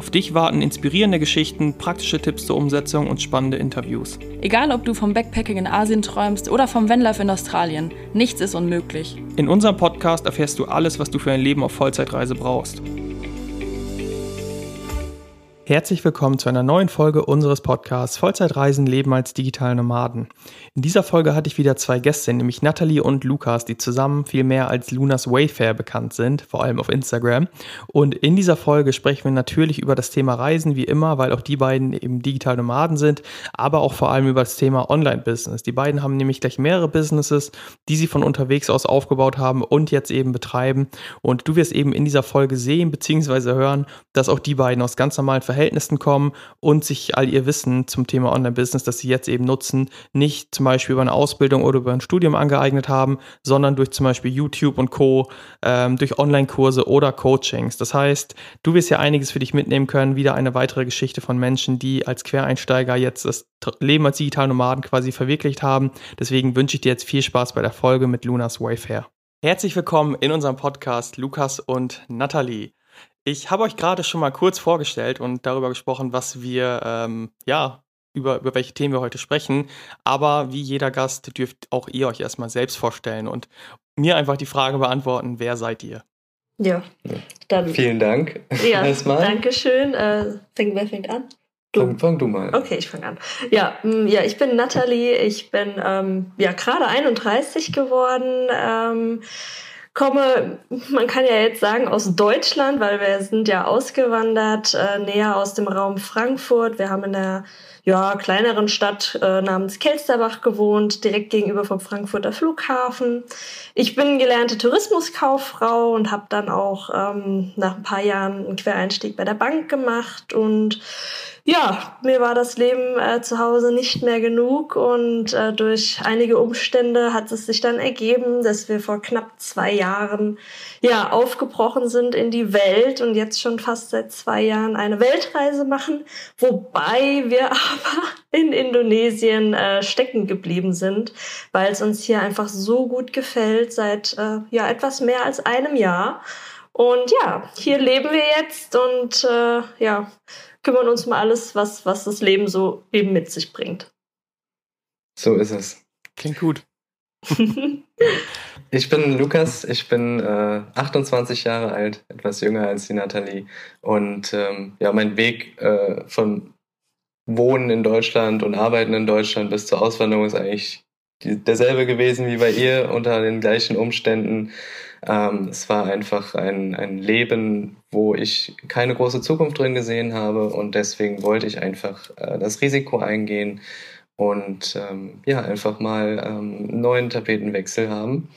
Auf dich warten inspirierende Geschichten, praktische Tipps zur Umsetzung und spannende Interviews. Egal, ob du vom Backpacking in Asien träumst oder vom Vanlife in Australien, nichts ist unmöglich. In unserem Podcast erfährst du alles, was du für ein Leben auf Vollzeitreise brauchst. Herzlich willkommen zu einer neuen Folge unseres Podcasts Vollzeitreisen leben als digitale Nomaden. In dieser Folge hatte ich wieder zwei Gäste, nämlich Natalie und Lukas, die zusammen viel mehr als Lunas Wayfair bekannt sind, vor allem auf Instagram. Und in dieser Folge sprechen wir natürlich über das Thema Reisen, wie immer, weil auch die beiden eben digitale Nomaden sind, aber auch vor allem über das Thema Online-Business. Die beiden haben nämlich gleich mehrere Businesses, die sie von unterwegs aus aufgebaut haben und jetzt eben betreiben. Und du wirst eben in dieser Folge sehen bzw. hören, dass auch die beiden aus ganz normalen Verhältnissen Verhältnissen kommen und sich all ihr Wissen zum Thema Online-Business, das sie jetzt eben nutzen, nicht zum Beispiel über eine Ausbildung oder über ein Studium angeeignet haben, sondern durch zum Beispiel YouTube und Co., ähm, durch Online-Kurse oder Coachings. Das heißt, du wirst ja einiges für dich mitnehmen können, wieder eine weitere Geschichte von Menschen, die als Quereinsteiger jetzt das Leben als digitalen Nomaden quasi verwirklicht haben. Deswegen wünsche ich dir jetzt viel Spaß bei der Folge mit Lunas Wayfair. Herzlich willkommen in unserem Podcast Lukas und Nathalie. Ich habe euch gerade schon mal kurz vorgestellt und darüber gesprochen, was wir, ähm, ja, über, über welche Themen wir heute sprechen. Aber wie jeder Gast dürft auch ihr euch erstmal selbst vorstellen und mir einfach die Frage beantworten, wer seid ihr? Ja, dann. Vielen Dank. Ja, erstmal. Dankeschön. Äh, fängt, wer fängt an? Du. Fang, fang, du mal. Okay, ich fange an. Ja, mm, ja, ich bin Nathalie. Ich bin ähm, ja gerade 31 geworden. Ähm, komme, man kann ja jetzt sagen, aus Deutschland, weil wir sind ja ausgewandert, äh, näher aus dem Raum Frankfurt. Wir haben in der ja, kleineren Stadt äh, namens Kelsterbach gewohnt, direkt gegenüber vom Frankfurter Flughafen. Ich bin gelernte Tourismuskauffrau und habe dann auch ähm, nach ein paar Jahren einen Quereinstieg bei der Bank gemacht und ja, mir war das Leben äh, zu Hause nicht mehr genug und äh, durch einige Umstände hat es sich dann ergeben, dass wir vor knapp zwei Jahren ja aufgebrochen sind in die Welt und jetzt schon fast seit zwei Jahren eine Weltreise machen, wobei wir aber in Indonesien äh, stecken geblieben sind, weil es uns hier einfach so gut gefällt seit äh, ja etwas mehr als einem Jahr. Und ja, hier leben wir jetzt und äh, ja, kümmern uns um alles, was, was das Leben so eben mit sich bringt. So ist es. Klingt gut. ich bin Lukas, ich bin äh, 28 Jahre alt, etwas jünger als die Nathalie. Und ähm, ja, mein Weg äh, von Wohnen in Deutschland und Arbeiten in Deutschland bis zur Auswanderung ist eigentlich derselbe gewesen wie bei ihr unter den gleichen Umständen. Ähm, es war einfach ein, ein Leben, wo ich keine große Zukunft drin gesehen habe und deswegen wollte ich einfach äh, das Risiko eingehen und ähm, ja, einfach mal ähm, einen neuen Tapetenwechsel haben.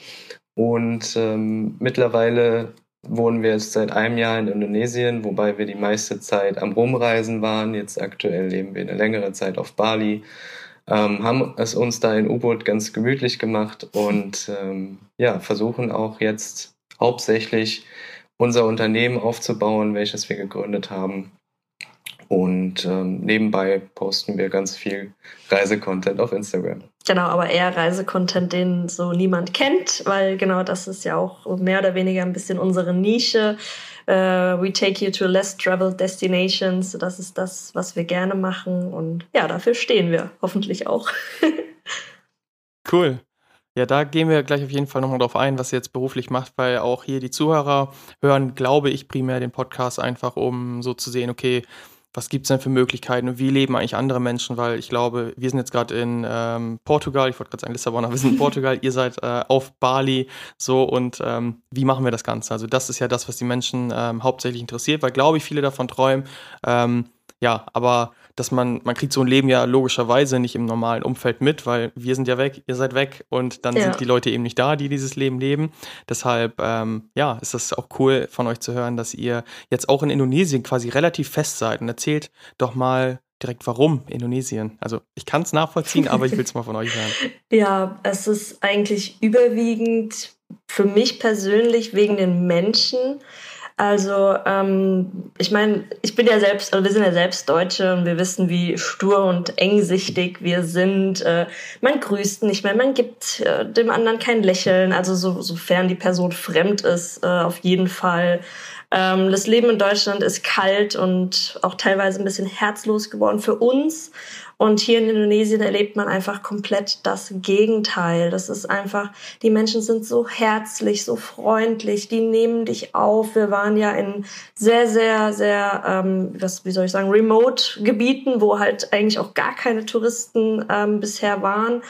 Und ähm, mittlerweile wohnen wir jetzt seit einem Jahr in Indonesien, wobei wir die meiste Zeit am Rumreisen waren. Jetzt aktuell leben wir eine längere Zeit auf Bali ähm, haben es uns da in U-Boot ganz gemütlich gemacht und ähm, ja, versuchen auch jetzt hauptsächlich unser Unternehmen aufzubauen, welches wir gegründet haben. Und ähm, nebenbei posten wir ganz viel Reisecontent auf Instagram. Genau, aber eher Reisecontent, den so niemand kennt, weil genau das ist ja auch mehr oder weniger ein bisschen unsere Nische. Uh, we take you to less traveled destinations. Das ist das, was wir gerne machen. Und ja, dafür stehen wir hoffentlich auch. cool. Ja, da gehen wir gleich auf jeden Fall nochmal drauf ein, was ihr jetzt beruflich macht, weil auch hier die Zuhörer hören, glaube ich, primär den Podcast einfach, um so zu sehen, okay, was gibt es denn für Möglichkeiten und wie leben eigentlich andere Menschen? Weil ich glaube, wir sind jetzt gerade in ähm, Portugal, ich wollte gerade sagen Lissabon, aber wir sind in Portugal, ihr seid äh, auf Bali so und ähm, wie machen wir das Ganze? Also das ist ja das, was die Menschen ähm, hauptsächlich interessiert, weil glaube ich, viele davon träumen. Ähm, ja, aber dass man, man kriegt so ein Leben ja logischerweise nicht im normalen Umfeld mit, weil wir sind ja weg, ihr seid weg und dann ja. sind die Leute eben nicht da, die dieses Leben leben. Deshalb, ähm, ja, ist das auch cool von euch zu hören, dass ihr jetzt auch in Indonesien quasi relativ fest seid und erzählt doch mal direkt, warum Indonesien? Also ich kann es nachvollziehen, aber ich will es mal von euch hören. Ja, es ist eigentlich überwiegend für mich persönlich wegen den Menschen. Also ähm, ich meine, ich bin ja selbst, also wir sind ja selbst Deutsche und wir wissen, wie stur und engsichtig wir sind. Äh, man grüßt nicht mehr, man gibt äh, dem anderen kein Lächeln, also so, sofern die Person fremd ist, äh, auf jeden Fall. Ähm, das Leben in Deutschland ist kalt und auch teilweise ein bisschen herzlos geworden für uns. Und hier in Indonesien erlebt man einfach komplett das Gegenteil. Das ist einfach, die Menschen sind so herzlich, so freundlich, die nehmen dich auf. Wir waren ja in sehr, sehr, sehr, ähm, was, wie soll ich sagen, Remote-Gebieten, wo halt eigentlich auch gar keine Touristen ähm, bisher waren.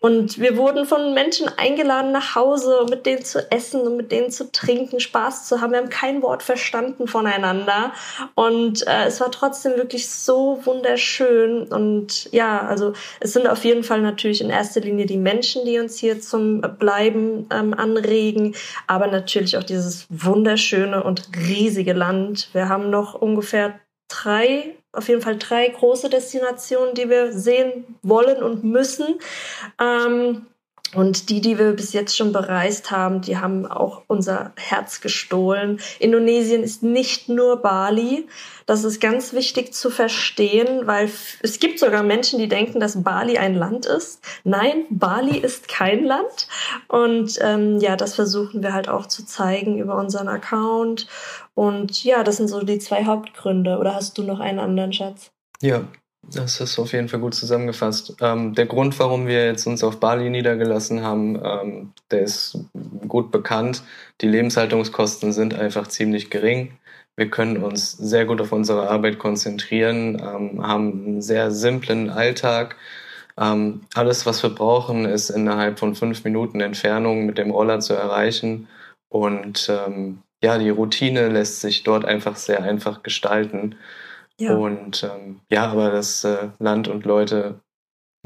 Und wir wurden von Menschen eingeladen nach Hause, um mit denen zu essen und mit denen zu trinken, Spaß zu haben. Wir haben kein Wort verstanden voneinander. Und äh, es war trotzdem wirklich so wunderschön. Und ja, also es sind auf jeden Fall natürlich in erster Linie die Menschen, die uns hier zum Bleiben ähm, anregen, aber natürlich auch dieses wunderschöne und riesige Land. Wir haben noch ungefähr drei auf jeden Fall drei große Destinationen, die wir sehen wollen und müssen. Ähm, und die, die wir bis jetzt schon bereist haben, die haben auch unser Herz gestohlen. Indonesien ist nicht nur Bali. Das ist ganz wichtig zu verstehen, weil es gibt sogar Menschen, die denken, dass Bali ein Land ist. Nein, Bali ist kein Land. Und ähm, ja, das versuchen wir halt auch zu zeigen über unseren Account. Und ja, das sind so die zwei Hauptgründe. Oder hast du noch einen anderen Schatz? Ja, das ist auf jeden Fall gut zusammengefasst. Ähm, der Grund, warum wir jetzt uns auf Bali niedergelassen haben, ähm, der ist gut bekannt. Die Lebenshaltungskosten sind einfach ziemlich gering. Wir können uns sehr gut auf unsere Arbeit konzentrieren, ähm, haben einen sehr simplen Alltag. Ähm, alles, was wir brauchen, ist innerhalb von fünf Minuten Entfernung mit dem Roller zu erreichen. Und ähm, ja, die Routine lässt sich dort einfach sehr einfach gestalten. Ja. Und ähm, ja, aber das äh, Land und Leute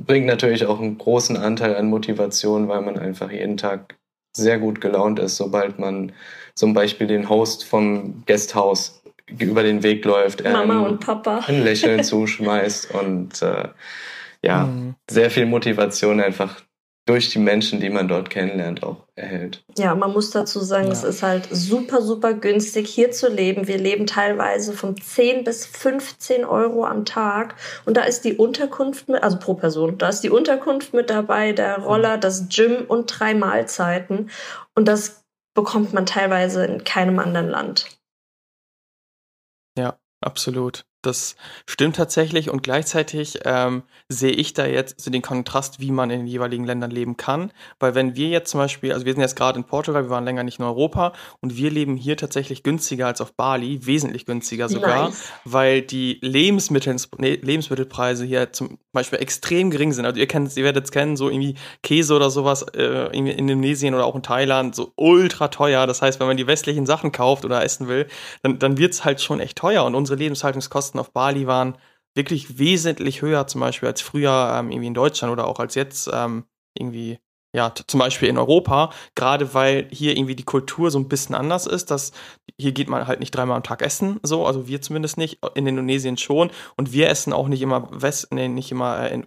bringt natürlich auch einen großen Anteil an Motivation, weil man einfach jeden Tag sehr gut gelaunt ist, sobald man zum Beispiel den Host vom Guesthouse über den Weg läuft, Mama und Papa. ein Lächeln zuschmeißt und äh, ja, mhm. sehr viel Motivation einfach durch die Menschen, die man dort kennenlernt, auch erhält. Ja, man muss dazu sagen, ja. es ist halt super, super günstig, hier zu leben. Wir leben teilweise von 10 bis 15 Euro am Tag. Und da ist die Unterkunft mit, also pro Person, da ist die Unterkunft mit dabei, der Roller, das Gym und drei Mahlzeiten. Und das bekommt man teilweise in keinem anderen Land. Ja, absolut. Das stimmt tatsächlich und gleichzeitig ähm, sehe ich da jetzt so den Kontrast, wie man in den jeweiligen Ländern leben kann. Weil wenn wir jetzt zum Beispiel, also wir sind jetzt gerade in Portugal, wir waren länger nicht in Europa und wir leben hier tatsächlich günstiger als auf Bali, wesentlich günstiger sogar, nice. weil die Lebensmittel, nee, Lebensmittelpreise hier zum Beispiel extrem gering sind. Also ihr kennt, ihr werdet es kennen, so irgendwie Käse oder sowas äh, in Indonesien oder auch in Thailand, so ultra teuer. Das heißt, wenn man die westlichen Sachen kauft oder essen will, dann, dann wird es halt schon echt teuer und unsere Lebenshaltungskosten Kosten auf Bali waren wirklich wesentlich höher, zum Beispiel als früher ähm, irgendwie in Deutschland oder auch als jetzt ähm, irgendwie ja, zum Beispiel in Europa, gerade weil hier irgendwie die Kultur so ein bisschen anders ist, dass hier geht man halt nicht dreimal am Tag essen, so, also wir zumindest nicht, in Indonesien schon. Und wir essen auch nicht immer West, nee, nicht immer äh, in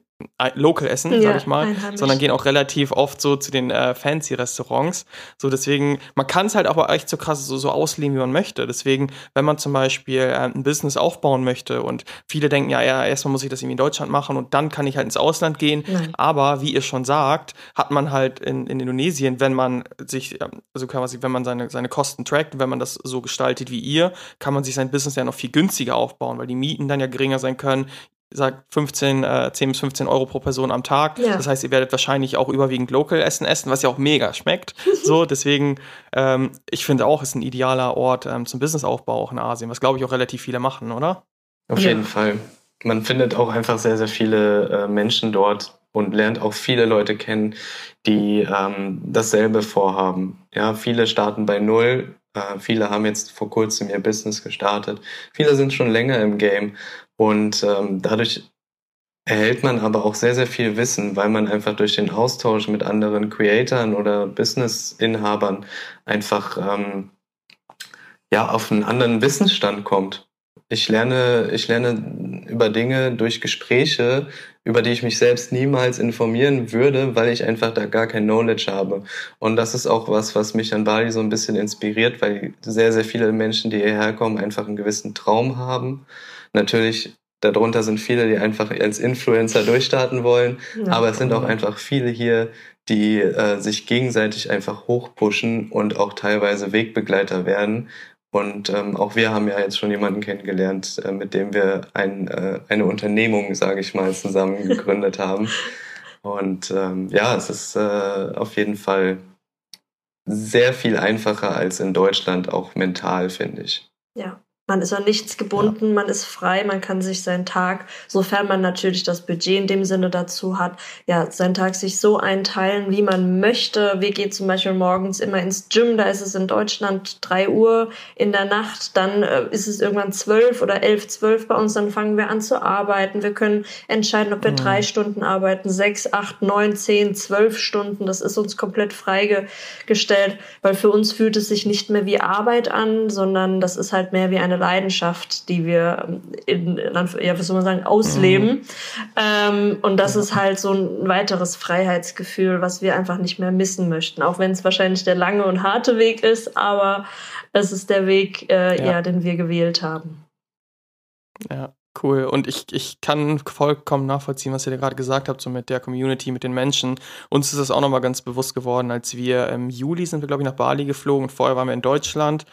Local essen, ja, sag ich mal, sondern gehen auch relativ oft so zu den äh, fancy Restaurants. So deswegen, man kann es halt aber echt so krass so, so ausleben, wie man möchte. Deswegen, wenn man zum Beispiel äh, ein Business aufbauen möchte und viele denken, ja, ja, erstmal muss ich das irgendwie in Deutschland machen und dann kann ich halt ins Ausland gehen. Nein. Aber wie ihr schon sagt, hat man halt in, in Indonesien, wenn man sich, also kann man sich, wenn man seine, seine Kosten trackt, wenn man das so gestaltet wie ihr, kann man sich sein Business ja noch viel günstiger aufbauen, weil die Mieten dann ja geringer sein können sagt 15, äh, 10 bis 15 Euro pro Person am Tag. Ja. Das heißt, ihr werdet wahrscheinlich auch überwiegend Local Essen essen, was ja auch mega schmeckt. so, deswegen, ähm, ich finde auch, ist ein idealer Ort ähm, zum Businessaufbau auch in Asien, was glaube ich auch relativ viele machen, oder? Auf jeden Fall. Man findet auch einfach sehr, sehr viele äh, Menschen dort und lernt auch viele Leute kennen, die ähm, dasselbe vorhaben. Ja, viele starten bei Null. Äh, viele haben jetzt vor kurzem ihr Business gestartet. Viele sind schon länger im Game und ähm, dadurch erhält man aber auch sehr, sehr viel Wissen, weil man einfach durch den Austausch mit anderen Creatoren oder Business-Inhabern einfach ähm, ja, auf einen anderen Wissensstand kommt. Ich lerne, ich lerne über Dinge durch Gespräche, über die ich mich selbst niemals informieren würde, weil ich einfach da gar kein Knowledge habe. Und das ist auch was, was mich an Bali so ein bisschen inspiriert, weil sehr, sehr viele Menschen, die hierher kommen, einfach einen gewissen Traum haben. Natürlich darunter sind viele, die einfach als Influencer durchstarten wollen, ja, aber es sind auch einfach viele hier, die äh, sich gegenseitig einfach hochpushen und auch teilweise Wegbegleiter werden. Und ähm, auch wir haben ja jetzt schon jemanden kennengelernt, äh, mit dem wir ein, äh, eine Unternehmung, sage ich mal, zusammen gegründet haben. Und ähm, ja, es ist äh, auf jeden Fall sehr viel einfacher als in Deutschland, auch mental, finde ich. Ja, man ist an nichts gebunden, ja. man ist frei, man kann sich seinen Tag, sofern man natürlich das Budget in dem Sinne dazu hat, ja, seinen Tag sich so einteilen, wie man möchte. Wir gehen zum Beispiel morgens immer ins Gym, da ist es in Deutschland drei Uhr in der Nacht, dann äh, ist es irgendwann zwölf oder elf, zwölf bei uns, dann fangen wir an zu arbeiten. Wir können entscheiden, ob wir mhm. drei Stunden arbeiten, sechs, acht, neun, zehn, zwölf Stunden. Das ist uns komplett freigestellt, weil für uns fühlt es sich nicht mehr wie Arbeit an, sondern das ist halt mehr wie eine Leidenschaft, die wir in, in ja, was soll man sagen, ausleben. Mhm. Ähm, und das ist halt so ein weiteres Freiheitsgefühl, was wir einfach nicht mehr missen möchten. Auch wenn es wahrscheinlich der lange und harte Weg ist, aber es ist der Weg, äh, ja. ja, den wir gewählt haben. Ja, Cool. Und ich, ich kann vollkommen nachvollziehen, was ihr da gerade gesagt habt, so mit der Community, mit den Menschen. Uns ist das auch nochmal ganz bewusst geworden, als wir im Juli sind wir, glaube ich, nach Bali geflogen. Vorher waren wir in Deutschland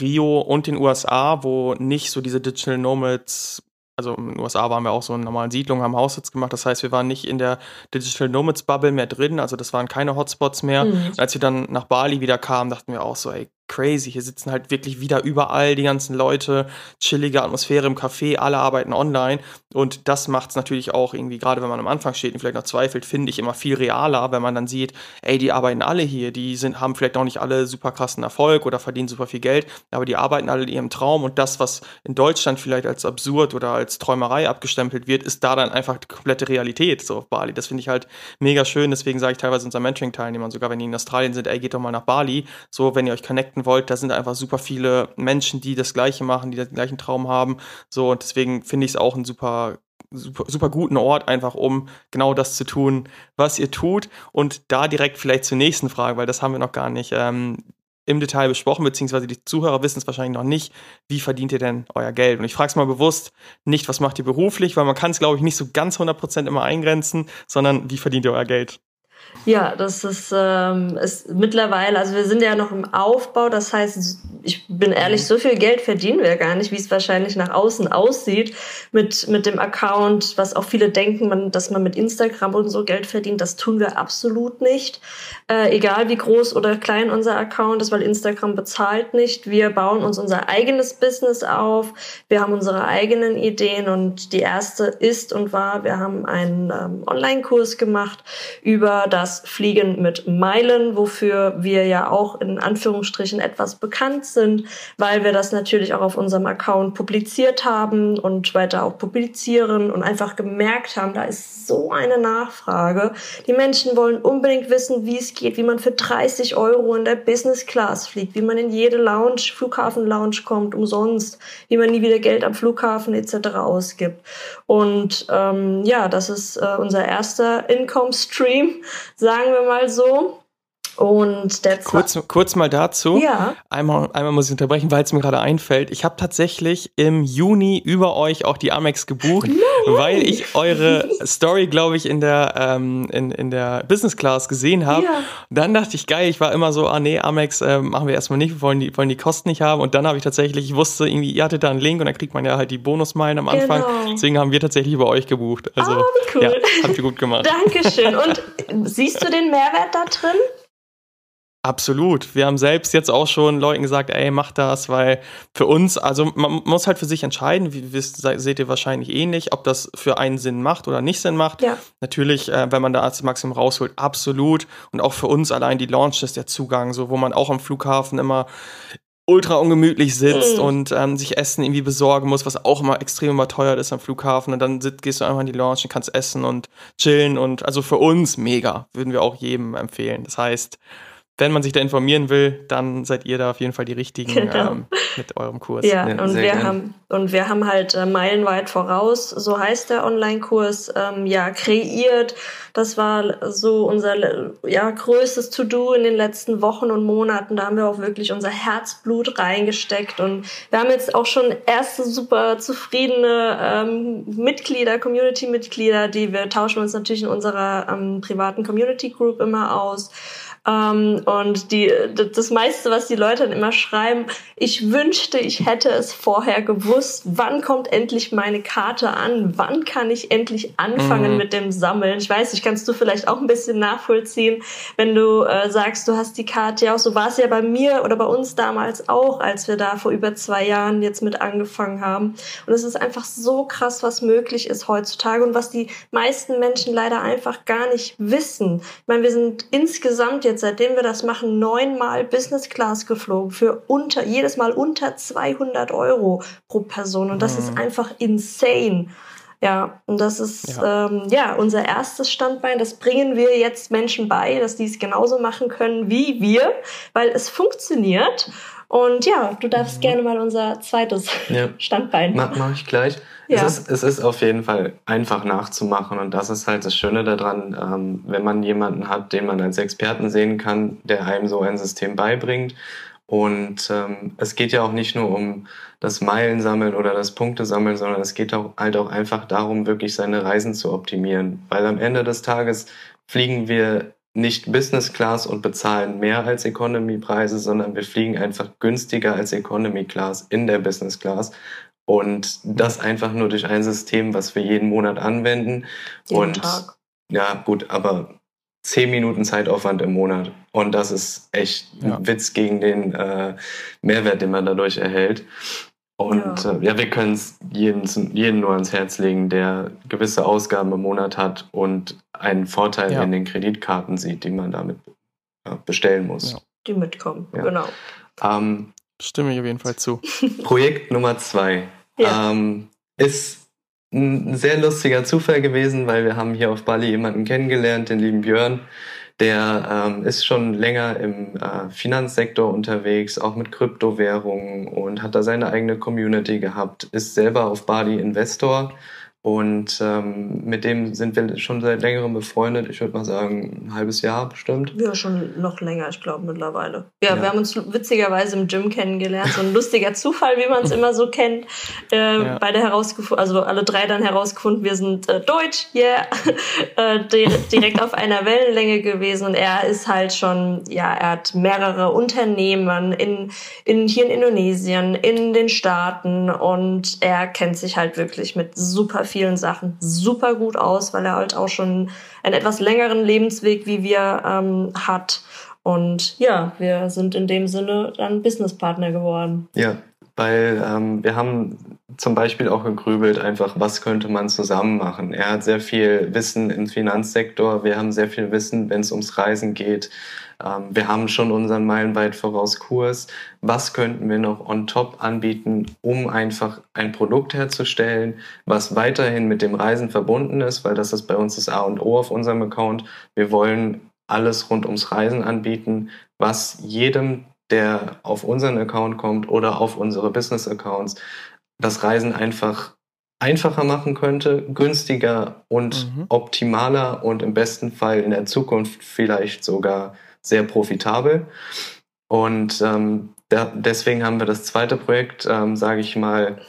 Rio und den USA, wo nicht so diese Digital Nomads, also in den USA waren wir auch so in normalen Siedlungen, haben Haussitz gemacht. Das heißt, wir waren nicht in der Digital Nomads Bubble mehr drin, also das waren keine Hotspots mehr. Mhm. Als wir dann nach Bali wieder kamen, dachten wir auch so, ey, crazy. Hier sitzen halt wirklich wieder überall die ganzen Leute, chillige Atmosphäre im Café, alle arbeiten online. Und das macht es natürlich auch irgendwie, gerade wenn man am Anfang steht und vielleicht noch zweifelt, finde ich immer viel realer, wenn man dann sieht, ey, die arbeiten alle hier, die sind, haben vielleicht noch nicht alle super krassen Erfolg oder verdienen super viel Geld, aber die arbeiten alle in ihrem Traum und das, was in Deutschland vielleicht als absurd oder als Träumerei abgestempelt wird, ist da dann einfach die komplette Realität so auf Bali. Das finde ich halt mega schön, deswegen sage ich teilweise unseren Mentoring-Teilnehmern, sogar wenn die in Australien sind, ey, geht doch mal nach Bali, so, wenn ihr euch connecten connecten wollt, da sind einfach super viele Menschen, die das Gleiche machen, die den gleichen Traum haben. So, und deswegen finde ich es auch ein super super, super guten Ort, einfach um genau das zu tun, was ihr tut. Und da direkt vielleicht zur nächsten Frage, weil das haben wir noch gar nicht ähm, im Detail besprochen, beziehungsweise die Zuhörer wissen es wahrscheinlich noch nicht. Wie verdient ihr denn euer Geld? Und ich frage es mal bewusst nicht, was macht ihr beruflich, weil man kann es, glaube ich, nicht so ganz 100% immer eingrenzen, sondern wie verdient ihr euer Geld? Ja, das ist, ähm, ist mittlerweile, also wir sind ja noch im Aufbau, das heißt, ich bin ehrlich, so viel Geld verdienen wir gar nicht, wie es wahrscheinlich nach außen aussieht mit, mit dem Account, was auch viele denken, man, dass man mit Instagram und so Geld verdient, das tun wir absolut nicht. Äh, egal wie groß oder klein unser Account ist, weil Instagram bezahlt nicht. Wir bauen uns unser eigenes Business auf, wir haben unsere eigenen Ideen und die erste ist und war, wir haben einen ähm, Online-Kurs gemacht über das Fliegen mit Meilen, wofür wir ja auch in Anführungsstrichen etwas bekannt sind, weil wir das natürlich auch auf unserem Account publiziert haben und weiter auch publizieren und einfach gemerkt haben, da ist so eine Nachfrage. Die Menschen wollen unbedingt wissen, wie es geht, wie man für 30 Euro in der Business Class fliegt, wie man in jede Lounge, Flughafen-Lounge kommt, umsonst, wie man nie wieder Geld am Flughafen etc. ausgibt. Und ähm, ja, das ist äh, unser erster Income-Stream, sagen wir mal so. Und der kurz, kurz mal dazu. Ja. Einmal, einmal muss ich unterbrechen, weil es mir gerade einfällt. Ich habe tatsächlich im Juni über euch auch die Amex gebucht, no weil ich eure Story, glaube ich, in der, ähm, in, in der Business Class gesehen habe. Ja. Dann dachte ich, geil, ich war immer so, ah nee, Amex äh, machen wir erstmal nicht, wir wollen die, wollen die Kosten nicht haben. Und dann habe ich tatsächlich, ich wusste irgendwie, ihr hattet da einen Link und dann kriegt man ja halt die Bonusmeilen am Anfang. Genau. Deswegen haben wir tatsächlich über euch gebucht. Also, oh, cool. ja, habt ihr gut gemacht. Dankeschön. Und siehst du den Mehrwert da drin? Absolut. Wir haben selbst jetzt auch schon Leuten gesagt, ey, mach das, weil für uns, also man muss halt für sich entscheiden, wie wisst, seht ihr wahrscheinlich ähnlich, ob das für einen Sinn macht oder nicht Sinn macht. Ja. Natürlich, äh, wenn man da das Maximum rausholt, absolut. Und auch für uns allein die Launch ist der Zugang, so wo man auch am Flughafen immer ultra ungemütlich sitzt mm. und ähm, sich Essen irgendwie besorgen muss, was auch immer extrem überteuert ist am Flughafen. Und dann sitzt, gehst du einfach in die Lounge und kannst essen und chillen. Und also für uns mega, würden wir auch jedem empfehlen. Das heißt, wenn man sich da informieren will, dann seid ihr da auf jeden Fall die richtigen genau. ähm, mit eurem Kurs. Ja, ja und wir haben und wir haben halt äh, meilenweit voraus, so heißt der Online-Kurs, ähm, ja kreiert. Das war so unser ja größtes To-Do in den letzten Wochen und Monaten. Da haben wir auch wirklich unser Herzblut reingesteckt und wir haben jetzt auch schon erste super zufriedene ähm, Mitglieder, Community-Mitglieder, die wir tauschen uns natürlich in unserer ähm, privaten Community Group immer aus. Ähm, und die, das meiste, was die Leute dann immer schreiben, ich wünschte, ich hätte es vorher gewusst. Wann kommt endlich meine Karte an? Wann kann ich endlich anfangen mhm. mit dem Sammeln? Ich weiß nicht, kannst du vielleicht auch ein bisschen nachvollziehen, wenn du äh, sagst, du hast die Karte ja auch. So war es ja bei mir oder bei uns damals auch, als wir da vor über zwei Jahren jetzt mit angefangen haben. Und es ist einfach so krass, was möglich ist heutzutage und was die meisten Menschen leider einfach gar nicht wissen. Ich meine, wir sind insgesamt jetzt, seitdem wir das machen, neunmal Business Class geflogen für unter, jedes Mal unter 200 Euro pro Person. Und das mhm. ist einfach insane. Ja, und das ist ja. Ähm, ja unser erstes Standbein. Das bringen wir jetzt Menschen bei, dass die es genauso machen können wie wir, weil es funktioniert. Und ja, du darfst mhm. gerne mal unser zweites ja. Standbein. Mach, mach ich gleich. Ja. Es, ist, es ist auf jeden Fall einfach nachzumachen und das ist halt das Schöne daran, ähm, wenn man jemanden hat, den man als Experten sehen kann, der einem so ein System beibringt. Und ähm, es geht ja auch nicht nur um das Meilensammeln oder das Punktesammeln, sondern es geht auch halt auch einfach darum, wirklich seine Reisen zu optimieren. Weil am Ende des Tages fliegen wir nicht Business Class und bezahlen mehr als Economy Preise, sondern wir fliegen einfach günstiger als Economy Class in der Business Class, und das einfach nur durch ein System, was wir jeden Monat anwenden. Jeden und Tag. ja, gut, aber zehn Minuten Zeitaufwand im Monat. Und das ist echt ja. ein Witz gegen den äh, Mehrwert, den man dadurch erhält. Und ja, äh, ja wir können es jeden, jeden nur ans Herz legen, der gewisse Ausgaben im Monat hat und einen Vorteil ja. in den Kreditkarten sieht, die man damit äh, bestellen muss. Ja. Die mitkommen, genau. Ähm, Stimme ich auf jeden Fall zu. Projekt Nummer zwei. Ja. Ähm, ist ein sehr lustiger Zufall gewesen, weil wir haben hier auf Bali jemanden kennengelernt, den lieben Björn. Der ähm, ist schon länger im äh, Finanzsektor unterwegs, auch mit Kryptowährungen und hat da seine eigene Community gehabt, ist selber auf Bali Investor und ähm, mit dem sind wir schon seit längerem befreundet. Ich würde mal sagen, ein halbes Jahr bestimmt. Ja, schon noch länger, ich glaube mittlerweile. Ja, ja, wir haben uns witzigerweise im Gym kennengelernt. So ein lustiger Zufall, wie man es immer so kennt. Äh, ja. Beide herausgefunden, also alle drei dann herausgefunden, wir sind äh, deutsch, yeah. äh, direkt auf einer Wellenlänge gewesen. Und er ist halt schon, ja, er hat mehrere Unternehmen in, in, hier in Indonesien, in den Staaten. Und er kennt sich halt wirklich mit super vielen Sachen super gut aus, weil er halt auch schon einen etwas längeren Lebensweg wie wir ähm, hat. Und ja, wir sind in dem Sinne dann Businesspartner geworden. Ja, weil ähm, wir haben zum Beispiel auch gegrübelt, einfach, was könnte man zusammen machen. Er hat sehr viel Wissen im Finanzsektor, wir haben sehr viel Wissen, wenn es ums Reisen geht. Ähm, wir haben schon unseren meilenweit voraus Kurs. Was könnten wir noch on top anbieten, um einfach ein Produkt herzustellen, was weiterhin mit dem Reisen verbunden ist, weil das ist bei uns das A und O auf unserem Account. Wir wollen alles rund ums Reisen anbieten, was jedem, der auf unseren Account kommt oder auf unsere Business-Accounts, das Reisen einfach einfacher machen könnte, günstiger und mhm. optimaler und im besten Fall in der Zukunft vielleicht sogar sehr profitabel. Und ähm, da, deswegen haben wir das zweite Projekt, ähm, sage ich mal,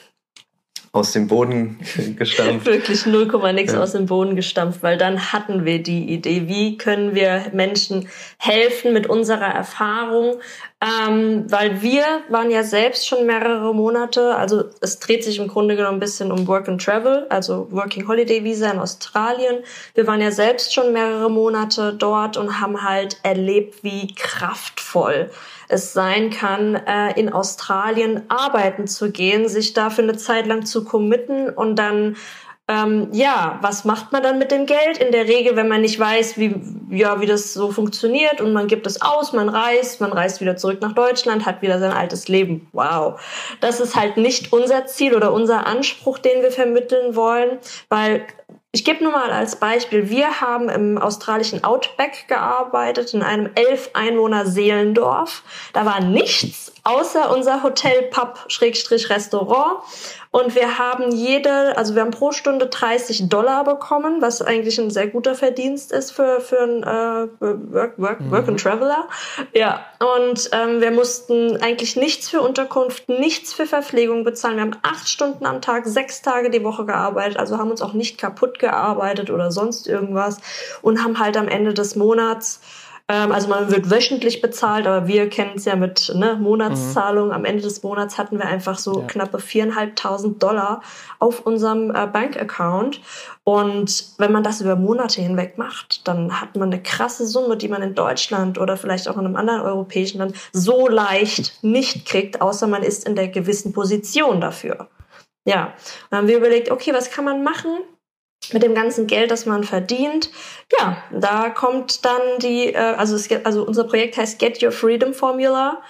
aus dem Boden gestampft. Wirklich 0, nix ja. aus dem Boden gestampft, weil dann hatten wir die Idee, wie können wir Menschen helfen mit unserer Erfahrung, ähm, weil wir waren ja selbst schon mehrere Monate, also es dreht sich im Grunde genommen ein bisschen um Work and Travel, also Working Holiday Visa in Australien. Wir waren ja selbst schon mehrere Monate dort und haben halt erlebt, wie kraftvoll es sein kann, äh, in Australien arbeiten zu gehen, sich dafür eine Zeit lang zu committen und dann ähm, ja, was macht man dann mit dem Geld? In der Regel, wenn man nicht weiß, wie, ja, wie das so funktioniert und man gibt es aus, man reist, man reist wieder zurück nach Deutschland, hat wieder sein altes Leben. Wow. Das ist halt nicht unser Ziel oder unser Anspruch, den wir vermitteln wollen, weil ich gebe nur mal als Beispiel, wir haben im australischen Outback gearbeitet, in einem elf Einwohner Seelendorf. Da war nichts außer unser Hotel, Pub, Schrägstrich, Restaurant. Und wir haben jede, also wir haben pro Stunde 30 Dollar bekommen, was eigentlich ein sehr guter Verdienst ist für, für einen äh, Work, Work, Work and mhm. Traveler. Ja, und ähm, wir mussten eigentlich nichts für Unterkunft, nichts für Verpflegung bezahlen. Wir haben acht Stunden am Tag, sechs Tage die Woche gearbeitet, also haben uns auch nicht kaputt gearbeitet oder sonst irgendwas und haben halt am Ende des Monats also man wird wöchentlich bezahlt, aber wir kennen es ja mit ne, Monatszahlung. Mhm. Am Ende des Monats hatten wir einfach so ja. knappe viereinhalbtausend Dollar auf unserem äh, Bankaccount. Und wenn man das über Monate hinweg macht, dann hat man eine krasse Summe, die man in Deutschland oder vielleicht auch in einem anderen europäischen Land so leicht nicht kriegt, außer man ist in der gewissen Position dafür. Ja, dann haben wir überlegt, okay, was kann man machen, mit dem ganzen Geld, das man verdient. Ja, da kommt dann die, äh, also, es, also unser Projekt heißt Get Your Freedom Formula.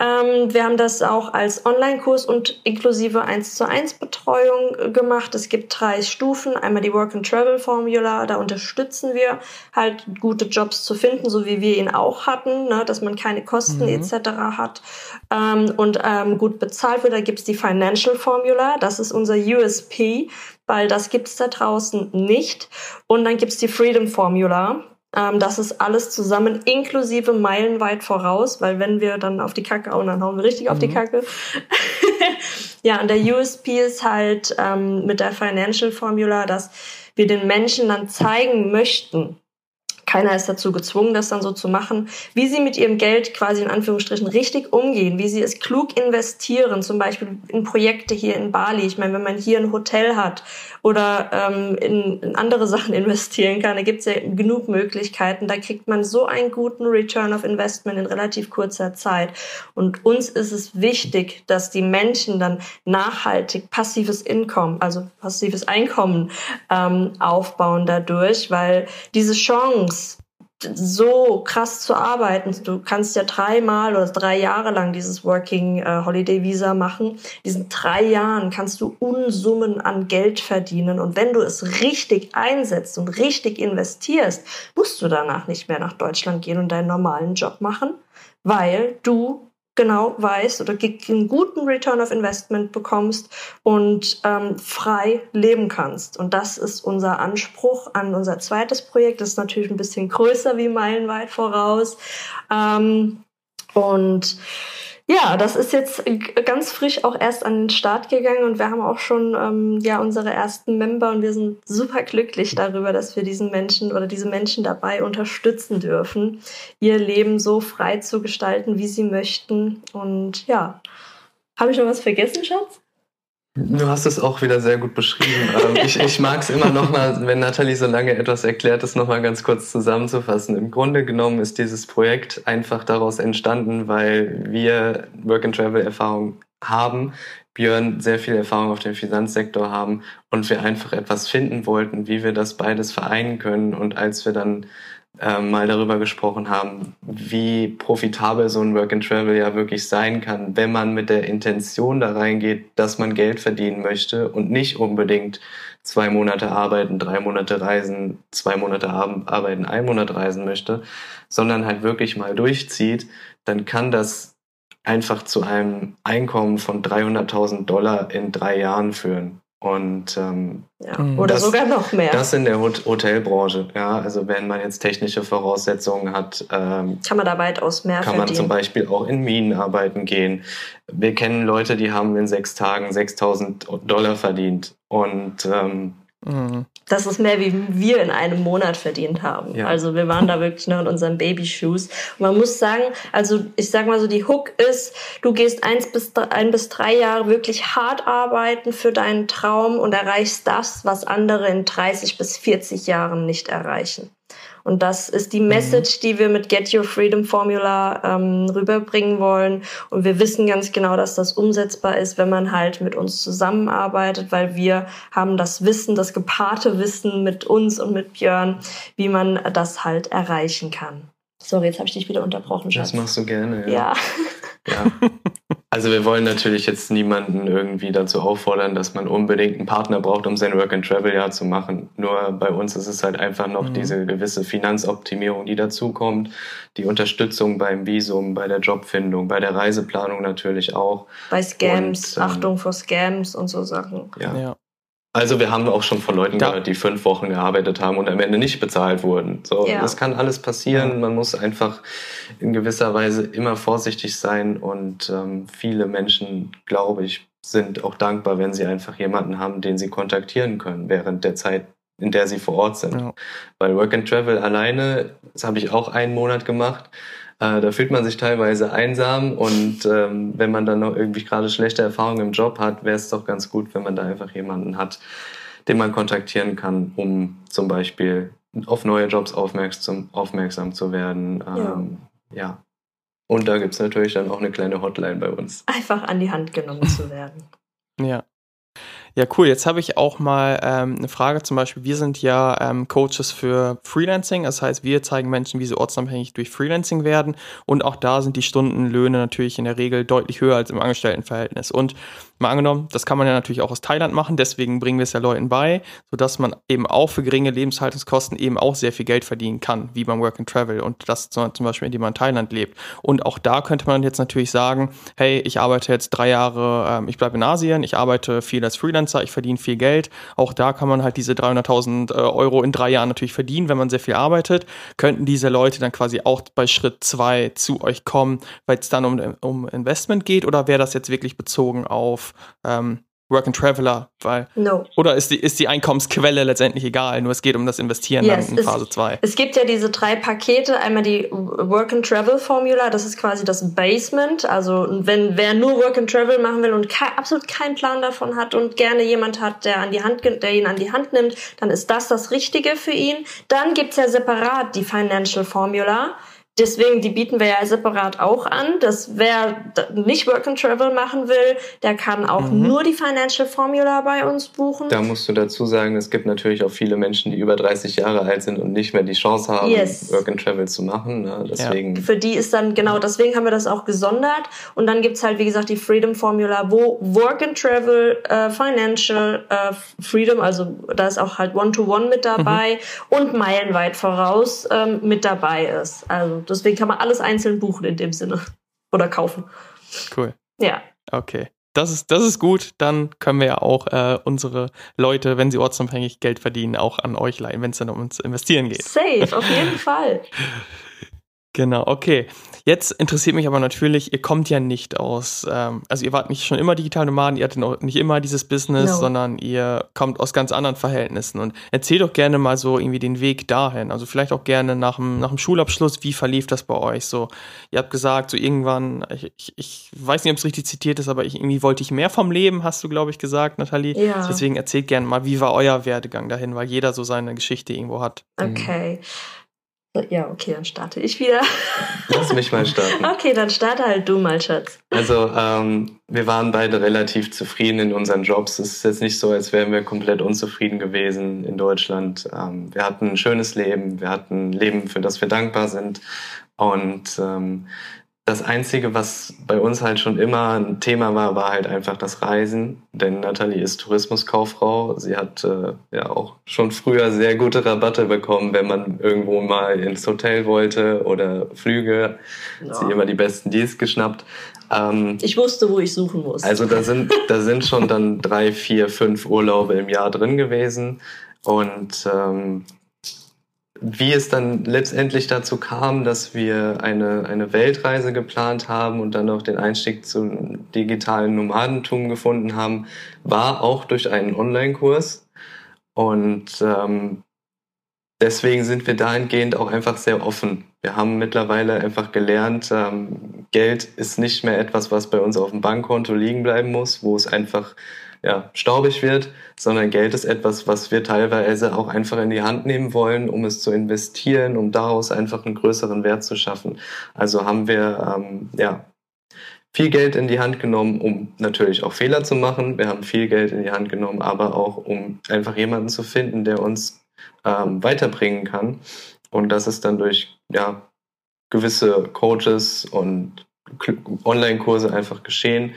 Ähm, wir haben das auch als Online-Kurs und inklusive 1 zu 1 Betreuung äh, gemacht. Es gibt drei Stufen. Einmal die Work and Travel Formula. Da unterstützen wir halt gute Jobs zu finden, so wie wir ihn auch hatten, ne, dass man keine Kosten mhm. etc. hat ähm, und ähm, gut bezahlt wird. Da gibt's die Financial Formula. Das ist unser USP weil das gibt's da draußen nicht. Und dann gibt's die Freedom Formula. Ähm, das ist alles zusammen inklusive meilenweit voraus, weil wenn wir dann auf die Kacke hauen, dann hauen wir richtig mhm. auf die mhm. Kacke. ja, und der USP ist halt ähm, mit der Financial Formula, dass wir den Menschen dann zeigen möchten, keiner ist dazu gezwungen, das dann so zu machen, wie sie mit ihrem Geld quasi in Anführungsstrichen richtig umgehen, wie sie es klug investieren, zum Beispiel in Projekte hier in Bali. Ich meine, wenn man hier ein Hotel hat oder ähm, in, in andere Sachen investieren kann, da gibt es ja genug Möglichkeiten. Da kriegt man so einen guten Return of Investment in relativ kurzer Zeit. Und uns ist es wichtig, dass die Menschen dann nachhaltig passives Einkommen, also passives Einkommen ähm, aufbauen dadurch, weil diese Chance, so krass zu arbeiten. Du kannst ja dreimal oder drei Jahre lang dieses Working äh, Holiday Visa machen. In diesen drei Jahren kannst du Unsummen an Geld verdienen. Und wenn du es richtig einsetzt und richtig investierst, musst du danach nicht mehr nach Deutschland gehen und deinen normalen Job machen, weil du genau weißt oder einen guten Return of Investment bekommst und ähm, frei leben kannst. Und das ist unser Anspruch an unser zweites Projekt. Das ist natürlich ein bisschen größer wie meilenweit voraus. Ähm, und ja, das ist jetzt ganz frisch auch erst an den Start gegangen und wir haben auch schon ähm, ja unsere ersten Member und wir sind super glücklich darüber, dass wir diesen Menschen oder diese Menschen dabei unterstützen dürfen, ihr Leben so frei zu gestalten, wie sie möchten. Und ja, habe ich noch was vergessen, Schatz? Du hast es auch wieder sehr gut beschrieben. Ähm, ich ich mag es immer noch mal, wenn Nathalie so lange etwas erklärt, das noch mal ganz kurz zusammenzufassen. Im Grunde genommen ist dieses Projekt einfach daraus entstanden, weil wir Work-and-Travel-Erfahrung haben, Björn sehr viel Erfahrung auf dem Finanzsektor haben und wir einfach etwas finden wollten, wie wir das beides vereinen können. Und als wir dann ähm, mal darüber gesprochen haben, wie profitabel so ein Work and Travel ja wirklich sein kann, wenn man mit der Intention da reingeht, dass man Geld verdienen möchte und nicht unbedingt zwei Monate arbeiten, drei Monate reisen, zwei Monate arbeiten, ein Monat reisen möchte, sondern halt wirklich mal durchzieht, dann kann das einfach zu einem Einkommen von 300.000 Dollar in drei Jahren führen. Und ähm, ja, mhm. oder das, sogar noch mehr. Das in der Hotelbranche, ja. Also wenn man jetzt technische Voraussetzungen hat, ähm, kann man da weitaus mehr Kann verdienen. man zum Beispiel auch in Minen arbeiten gehen. Wir kennen Leute, die haben in sechs Tagen 6.000 Dollar verdient. Und ähm, Mhm. Das ist mehr, wie wir in einem Monat verdient haben. Ja. Also wir waren da wirklich noch in unseren Babyshoes. Und man muss sagen, also ich sag mal so, die Hook ist, du gehst eins bis drei, ein bis drei Jahre wirklich hart arbeiten für deinen Traum und erreichst das, was andere in 30 bis 40 Jahren nicht erreichen. Und das ist die mhm. Message, die wir mit Get Your Freedom Formula ähm, rüberbringen wollen. Und wir wissen ganz genau, dass das umsetzbar ist, wenn man halt mit uns zusammenarbeitet, weil wir haben das Wissen, das gepaarte Wissen mit uns und mit Björn, wie man das halt erreichen kann. Sorry, jetzt habe ich dich wieder unterbrochen, Schatz. Das machst du gerne, ja. Ja. ja. Also wir wollen natürlich jetzt niemanden irgendwie dazu auffordern, dass man unbedingt einen Partner braucht, um sein Work-and-Travel-Jahr zu machen. Nur bei uns ist es halt einfach noch mhm. diese gewisse Finanzoptimierung, die dazukommt, die Unterstützung beim Visum, bei der Jobfindung, bei der Reiseplanung natürlich auch. Bei Scams, und, ähm, Achtung vor Scams und so Sachen. Ja. ja. Also wir haben auch schon von Leuten da. gehört, die fünf Wochen gearbeitet haben und am Ende nicht bezahlt wurden. So, ja. das kann alles passieren. Man muss einfach in gewisser Weise immer vorsichtig sein und ähm, viele Menschen, glaube ich, sind auch dankbar, wenn sie einfach jemanden haben, den sie kontaktieren können während der Zeit, in der sie vor Ort sind. Ja. Weil Work and Travel alleine, das habe ich auch einen Monat gemacht, äh, da fühlt man sich teilweise einsam und ähm, wenn man dann noch irgendwie gerade schlechte Erfahrungen im Job hat, wäre es doch ganz gut, wenn man da einfach jemanden hat, den man kontaktieren kann, um zum Beispiel auf neue Jobs aufmerksam, aufmerksam zu werden. Ähm, ja. ja. Und da gibt es natürlich dann auch eine kleine Hotline bei uns. Einfach an die Hand genommen zu werden. Ja. Ja, cool. Jetzt habe ich auch mal ähm, eine Frage. Zum Beispiel, wir sind ja ähm, Coaches für Freelancing. Das heißt, wir zeigen Menschen, wie sie ortsunabhängig durch Freelancing werden. Und auch da sind die Stundenlöhne natürlich in der Regel deutlich höher als im Angestelltenverhältnis. Und mal angenommen, das kann man ja natürlich auch aus Thailand machen. Deswegen bringen wir es ja Leuten bei, sodass man eben auch für geringe Lebenshaltungskosten eben auch sehr viel Geld verdienen kann, wie beim Work and Travel. Und das zum Beispiel, indem man in Thailand lebt. Und auch da könnte man jetzt natürlich sagen, hey, ich arbeite jetzt drei Jahre, ähm, ich bleibe in Asien, ich arbeite viel als Freelancer ich verdiene viel Geld. Auch da kann man halt diese 300.000 äh, Euro in drei Jahren natürlich verdienen, wenn man sehr viel arbeitet. Könnten diese Leute dann quasi auch bei Schritt zwei zu euch kommen, weil es dann um, um Investment geht? Oder wäre das jetzt wirklich bezogen auf ähm, Work and Traveler, weil no. oder ist die, ist die Einkommensquelle letztendlich egal, nur es geht um das Investieren yes, dann in Phase 2. Es gibt ja diese drei Pakete, einmal die Work and Travel Formula, das ist quasi das Basement, also wenn wer nur Work and Travel machen will und ke absolut keinen Plan davon hat und gerne jemand hat, der an die Hand der ihn an die Hand nimmt, dann ist das das richtige für ihn. Dann gibt's ja separat die Financial Formula Deswegen, die bieten wir ja separat auch an, dass wer nicht Work and Travel machen will, der kann auch mhm. nur die Financial Formula bei uns buchen. Da musst du dazu sagen, es gibt natürlich auch viele Menschen, die über 30 Jahre alt sind und nicht mehr die Chance haben, yes. Work and Travel zu machen. Ne? Deswegen. Ja. Für die ist dann, genau, deswegen haben wir das auch gesondert. Und dann gibt's halt, wie gesagt, die Freedom Formula, wo Work and Travel, äh, Financial äh, Freedom, also da ist auch halt One-to-One -One mit dabei mhm. und meilenweit voraus ähm, mit dabei ist. Also Deswegen kann man alles einzeln buchen in dem Sinne. Oder kaufen. Cool. Ja. Okay. Das ist, das ist gut. Dann können wir ja auch äh, unsere Leute, wenn sie ortsunabhängig Geld verdienen, auch an euch leihen, wenn es dann um uns investieren geht. Safe, auf jeden Fall. Genau, okay. Jetzt interessiert mich aber natürlich, ihr kommt ja nicht aus, ähm, also ihr wart nicht schon immer digital Nomaden, ihr hattet nicht immer dieses Business, no. sondern ihr kommt aus ganz anderen Verhältnissen. Und erzähl doch gerne mal so irgendwie den Weg dahin. Also vielleicht auch gerne nach dem, nach dem Schulabschluss, wie verlief das bei euch? So, ihr habt gesagt, so irgendwann, ich, ich, ich weiß nicht, ob es richtig zitiert ist, aber ich, irgendwie wollte ich mehr vom Leben, hast du, glaube ich, gesagt, Nathalie. Ja. Deswegen erzählt gerne mal, wie war euer Werdegang dahin, weil jeder so seine Geschichte irgendwo hat. Okay. Mhm. Ja, okay, dann starte ich wieder. Lass mich mal starten. Okay, dann starte halt du mal, Schatz. Also, ähm, wir waren beide relativ zufrieden in unseren Jobs. Es ist jetzt nicht so, als wären wir komplett unzufrieden gewesen in Deutschland. Ähm, wir hatten ein schönes Leben, wir hatten ein Leben, für das wir dankbar sind. Und ähm, das Einzige, was bei uns halt schon immer ein Thema war, war halt einfach das Reisen. Denn Nathalie ist Tourismuskauffrau. Sie hat äh, ja auch schon früher sehr gute Rabatte bekommen, wenn man irgendwo mal ins Hotel wollte oder Flüge. Ja. Hat sie immer die besten Deals geschnappt. Ähm, ich wusste, wo ich suchen muss. Also da sind, da sind schon dann drei, vier, fünf Urlaube im Jahr drin gewesen. Und ähm, wie es dann letztendlich dazu kam, dass wir eine, eine Weltreise geplant haben und dann auch den Einstieg zum digitalen Nomadentum gefunden haben, war auch durch einen Online-Kurs. Und ähm, deswegen sind wir dahingehend auch einfach sehr offen. Wir haben mittlerweile einfach gelernt, ähm, Geld ist nicht mehr etwas, was bei uns auf dem Bankkonto liegen bleiben muss, wo es einfach ja, staubig wird, sondern Geld ist etwas, was wir teilweise auch einfach in die Hand nehmen wollen, um es zu investieren, um daraus einfach einen größeren Wert zu schaffen. Also haben wir ähm, ja viel Geld in die Hand genommen, um natürlich auch Fehler zu machen. Wir haben viel Geld in die Hand genommen, aber auch um einfach jemanden zu finden, der uns ähm, weiterbringen kann. Und das ist dann durch ja gewisse Coaches und Online-Kurse einfach geschehen,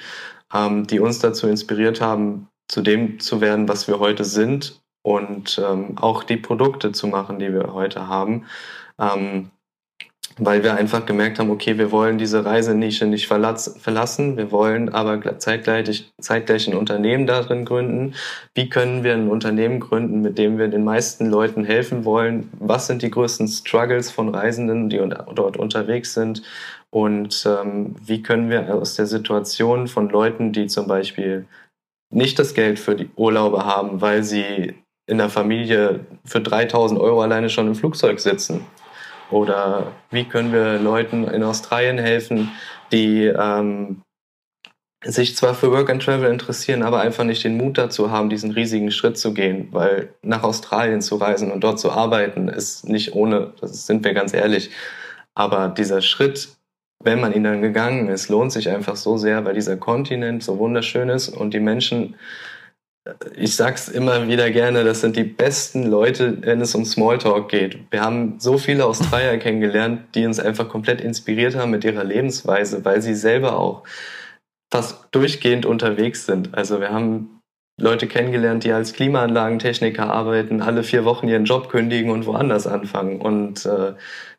ähm, die uns dazu inspiriert haben, zu dem zu werden, was wir heute sind und ähm, auch die Produkte zu machen, die wir heute haben. Ähm, weil wir einfach gemerkt haben, okay, wir wollen diese Reisenische nicht verlassen, wir wollen aber zeitgleich, zeitgleich ein Unternehmen darin gründen. Wie können wir ein Unternehmen gründen, mit dem wir den meisten Leuten helfen wollen? Was sind die größten Struggles von Reisenden, die dort unterwegs sind? Und ähm, wie können wir aus der Situation von Leuten, die zum Beispiel nicht das Geld für die Urlaube haben, weil sie in der Familie für 3000 Euro alleine schon im Flugzeug sitzen, oder wie können wir Leuten in Australien helfen, die ähm, sich zwar für Work and Travel interessieren, aber einfach nicht den Mut dazu haben, diesen riesigen Schritt zu gehen, weil nach Australien zu reisen und dort zu arbeiten ist nicht ohne, das sind wir ganz ehrlich. Aber dieser Schritt, wenn man ihn dann gegangen ist, lohnt sich einfach so sehr, weil dieser Kontinent so wunderschön ist und die Menschen ich sag's immer wieder gerne, das sind die besten Leute, wenn es um Smalltalk geht. Wir haben so viele Australier kennengelernt, die uns einfach komplett inspiriert haben mit ihrer Lebensweise, weil sie selber auch fast durchgehend unterwegs sind. Also wir haben Leute kennengelernt, die als Klimaanlagentechniker arbeiten, alle vier Wochen ihren Job kündigen und woanders anfangen. Und äh,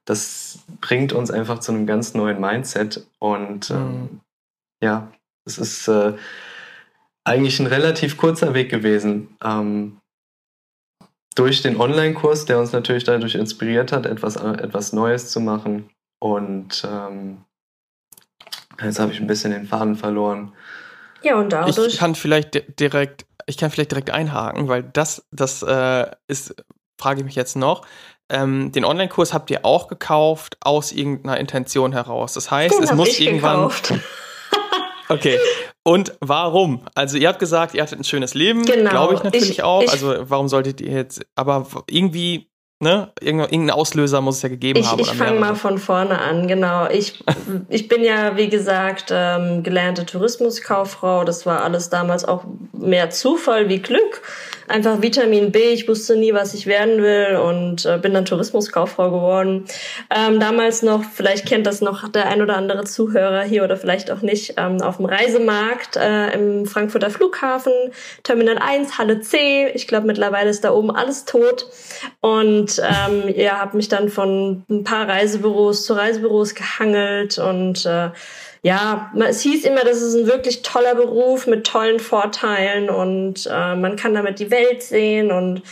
das bringt uns einfach zu einem ganz neuen Mindset. Und ähm, mhm. ja, es ist äh, eigentlich ein relativ kurzer Weg gewesen. Ähm, durch den Online-Kurs, der uns natürlich dadurch inspiriert hat, etwas, äh, etwas Neues zu machen. Und ähm, jetzt habe ich ein bisschen den Faden verloren. Ja, und dadurch. Ich kann vielleicht direkt, ich kann vielleicht direkt einhaken, weil das, das äh, ist, frage ich mich jetzt noch. Ähm, den Online-Kurs habt ihr auch gekauft aus irgendeiner Intention heraus. Das heißt, den es muss irgendwann. okay, und warum? Also ihr habt gesagt, ihr hattet ein schönes Leben, genau. glaube ich natürlich ich, auch. Ich, also warum solltet ihr jetzt, aber irgendwie, ne, irgendein Auslöser muss es ja gegeben ich, haben. Ich fange mal von vorne an, genau. Ich, ich bin ja, wie gesagt, ähm, gelernte Tourismuskauffrau. Das war alles damals auch mehr Zufall wie Glück einfach Vitamin B. Ich wusste nie, was ich werden will und äh, bin dann Tourismuskauffrau geworden. Ähm, damals noch, vielleicht kennt das noch der ein oder andere Zuhörer hier oder vielleicht auch nicht, ähm, auf dem Reisemarkt äh, im Frankfurter Flughafen, Terminal 1, Halle C. Ich glaube, mittlerweile ist da oben alles tot. Und ähm, ja, habe mich dann von ein paar Reisebüros zu Reisebüros gehangelt und äh, ja, es hieß immer, das ist ein wirklich toller Beruf mit tollen Vorteilen und äh, man kann damit die Welt sehen und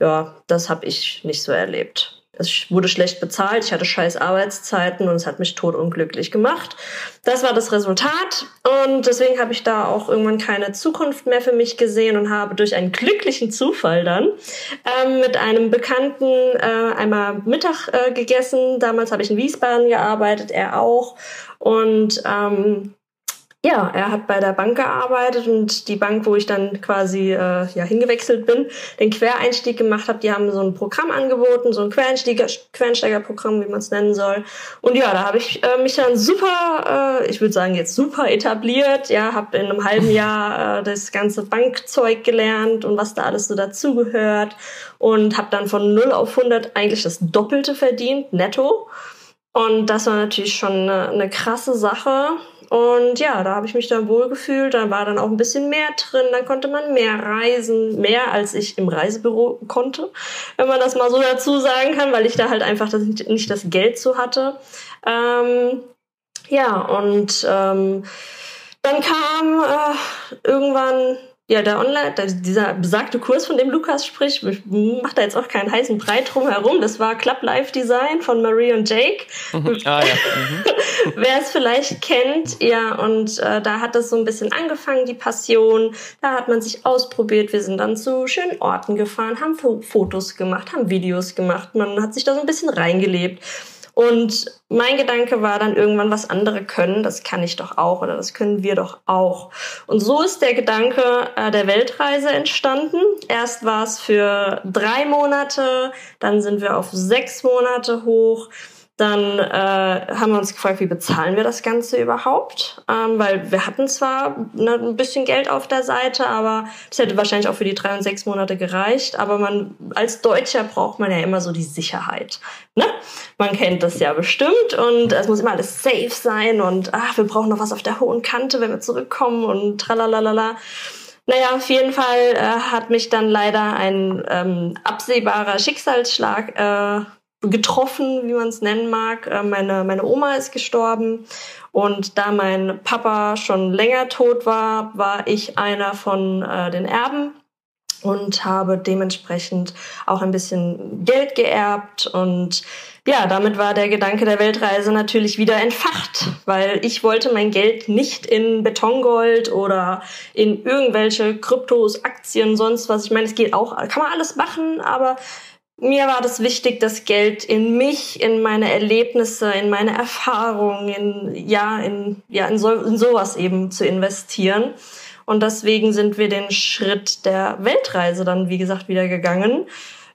ja, das habe ich nicht so erlebt. Es wurde schlecht bezahlt, ich hatte scheiß Arbeitszeiten und es hat mich totunglücklich gemacht. Das war das Resultat und deswegen habe ich da auch irgendwann keine Zukunft mehr für mich gesehen und habe durch einen glücklichen Zufall dann ähm, mit einem Bekannten äh, einmal Mittag äh, gegessen. Damals habe ich in Wiesbaden gearbeitet, er auch und ähm, ja, er hat bei der Bank gearbeitet und die Bank, wo ich dann quasi äh, ja hingewechselt bin, den Quereinstieg gemacht habe, die haben so ein Programm angeboten, so ein Quereinsteiger, Quereinsteigerprogramm, wie man es nennen soll. Und ja, da habe ich äh, mich dann super, äh, ich würde sagen jetzt super etabliert, ja, habe in einem halben Jahr äh, das ganze Bankzeug gelernt und was da alles so dazugehört und habe dann von 0 auf 100 eigentlich das Doppelte verdient, netto. Und das war natürlich schon eine, eine krasse Sache. Und ja, da habe ich mich dann wohl gefühlt. Da war dann auch ein bisschen mehr drin. Dann konnte man mehr reisen, mehr als ich im Reisebüro konnte, wenn man das mal so dazu sagen kann, weil ich da halt einfach das, nicht das Geld zu hatte. Ähm, ja, und ähm, dann kam äh, irgendwann ja, der Online, dieser besagte Kurs, von dem Lukas spricht, macht da jetzt auch keinen heißen Brei drum herum. Das war Club Life Design von Marie und Jake. Mhm. Ah, ja. Mhm. Wer es vielleicht kennt, ja, und äh, da hat das so ein bisschen angefangen, die Passion. Da hat man sich ausprobiert. Wir sind dann zu schönen Orten gefahren, haben Fotos gemacht, haben Videos gemacht. Man hat sich da so ein bisschen reingelebt. Und mein Gedanke war dann irgendwann, was andere können, das kann ich doch auch oder das können wir doch auch. Und so ist der Gedanke äh, der Weltreise entstanden. Erst war es für drei Monate, dann sind wir auf sechs Monate hoch. Dann äh, haben wir uns gefragt, wie bezahlen wir das Ganze überhaupt? Ähm, weil wir hatten zwar ne, ein bisschen Geld auf der Seite, aber das hätte wahrscheinlich auch für die drei und sechs Monate gereicht. Aber man als Deutscher braucht man ja immer so die Sicherheit. Ne? Man kennt das ja bestimmt und es muss immer alles safe sein und ach, wir brauchen noch was auf der hohen Kante, wenn wir zurückkommen und tralalala. Naja, auf jeden Fall äh, hat mich dann leider ein ähm, absehbarer Schicksalsschlag äh, getroffen, wie man es nennen mag. Äh, meine, meine Oma ist gestorben und da mein Papa schon länger tot war, war ich einer von äh, den Erben und habe dementsprechend auch ein bisschen Geld geerbt und ja, damit war der Gedanke der Weltreise natürlich wieder entfacht, weil ich wollte mein Geld nicht in Betongold oder in irgendwelche Kryptos, Aktien, sonst was. Ich meine, es geht auch, kann man alles machen, aber mir war das wichtig, das Geld in mich, in meine Erlebnisse, in meine Erfahrungen, in, ja, in, ja, in, so, in sowas eben zu investieren. Und deswegen sind wir den Schritt der Weltreise dann, wie gesagt, wieder gegangen.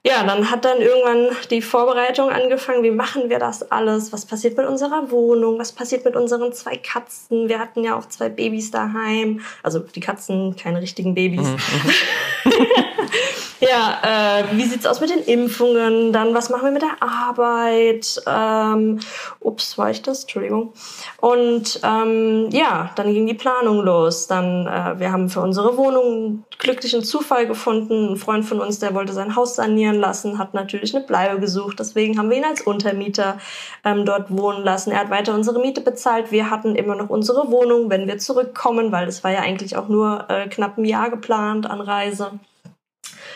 Ja, dann hat dann irgendwann die Vorbereitung angefangen. Wie machen wir das alles? Was passiert mit unserer Wohnung? Was passiert mit unseren zwei Katzen? Wir hatten ja auch zwei Babys daheim. Also die Katzen, keine richtigen Babys. Mhm. Ja, äh, wie sieht's aus mit den Impfungen? Dann, was machen wir mit der Arbeit? Ähm, ups, war ich das? Entschuldigung. Und ähm, ja, dann ging die Planung los. Dann, äh, wir haben für unsere Wohnung glücklichen Zufall gefunden. Ein Freund von uns, der wollte sein Haus sanieren lassen, hat natürlich eine Bleibe gesucht. Deswegen haben wir ihn als Untermieter ähm, dort wohnen lassen. Er hat weiter unsere Miete bezahlt. Wir hatten immer noch unsere Wohnung, wenn wir zurückkommen, weil es war ja eigentlich auch nur äh, knapp ein Jahr geplant an Reise.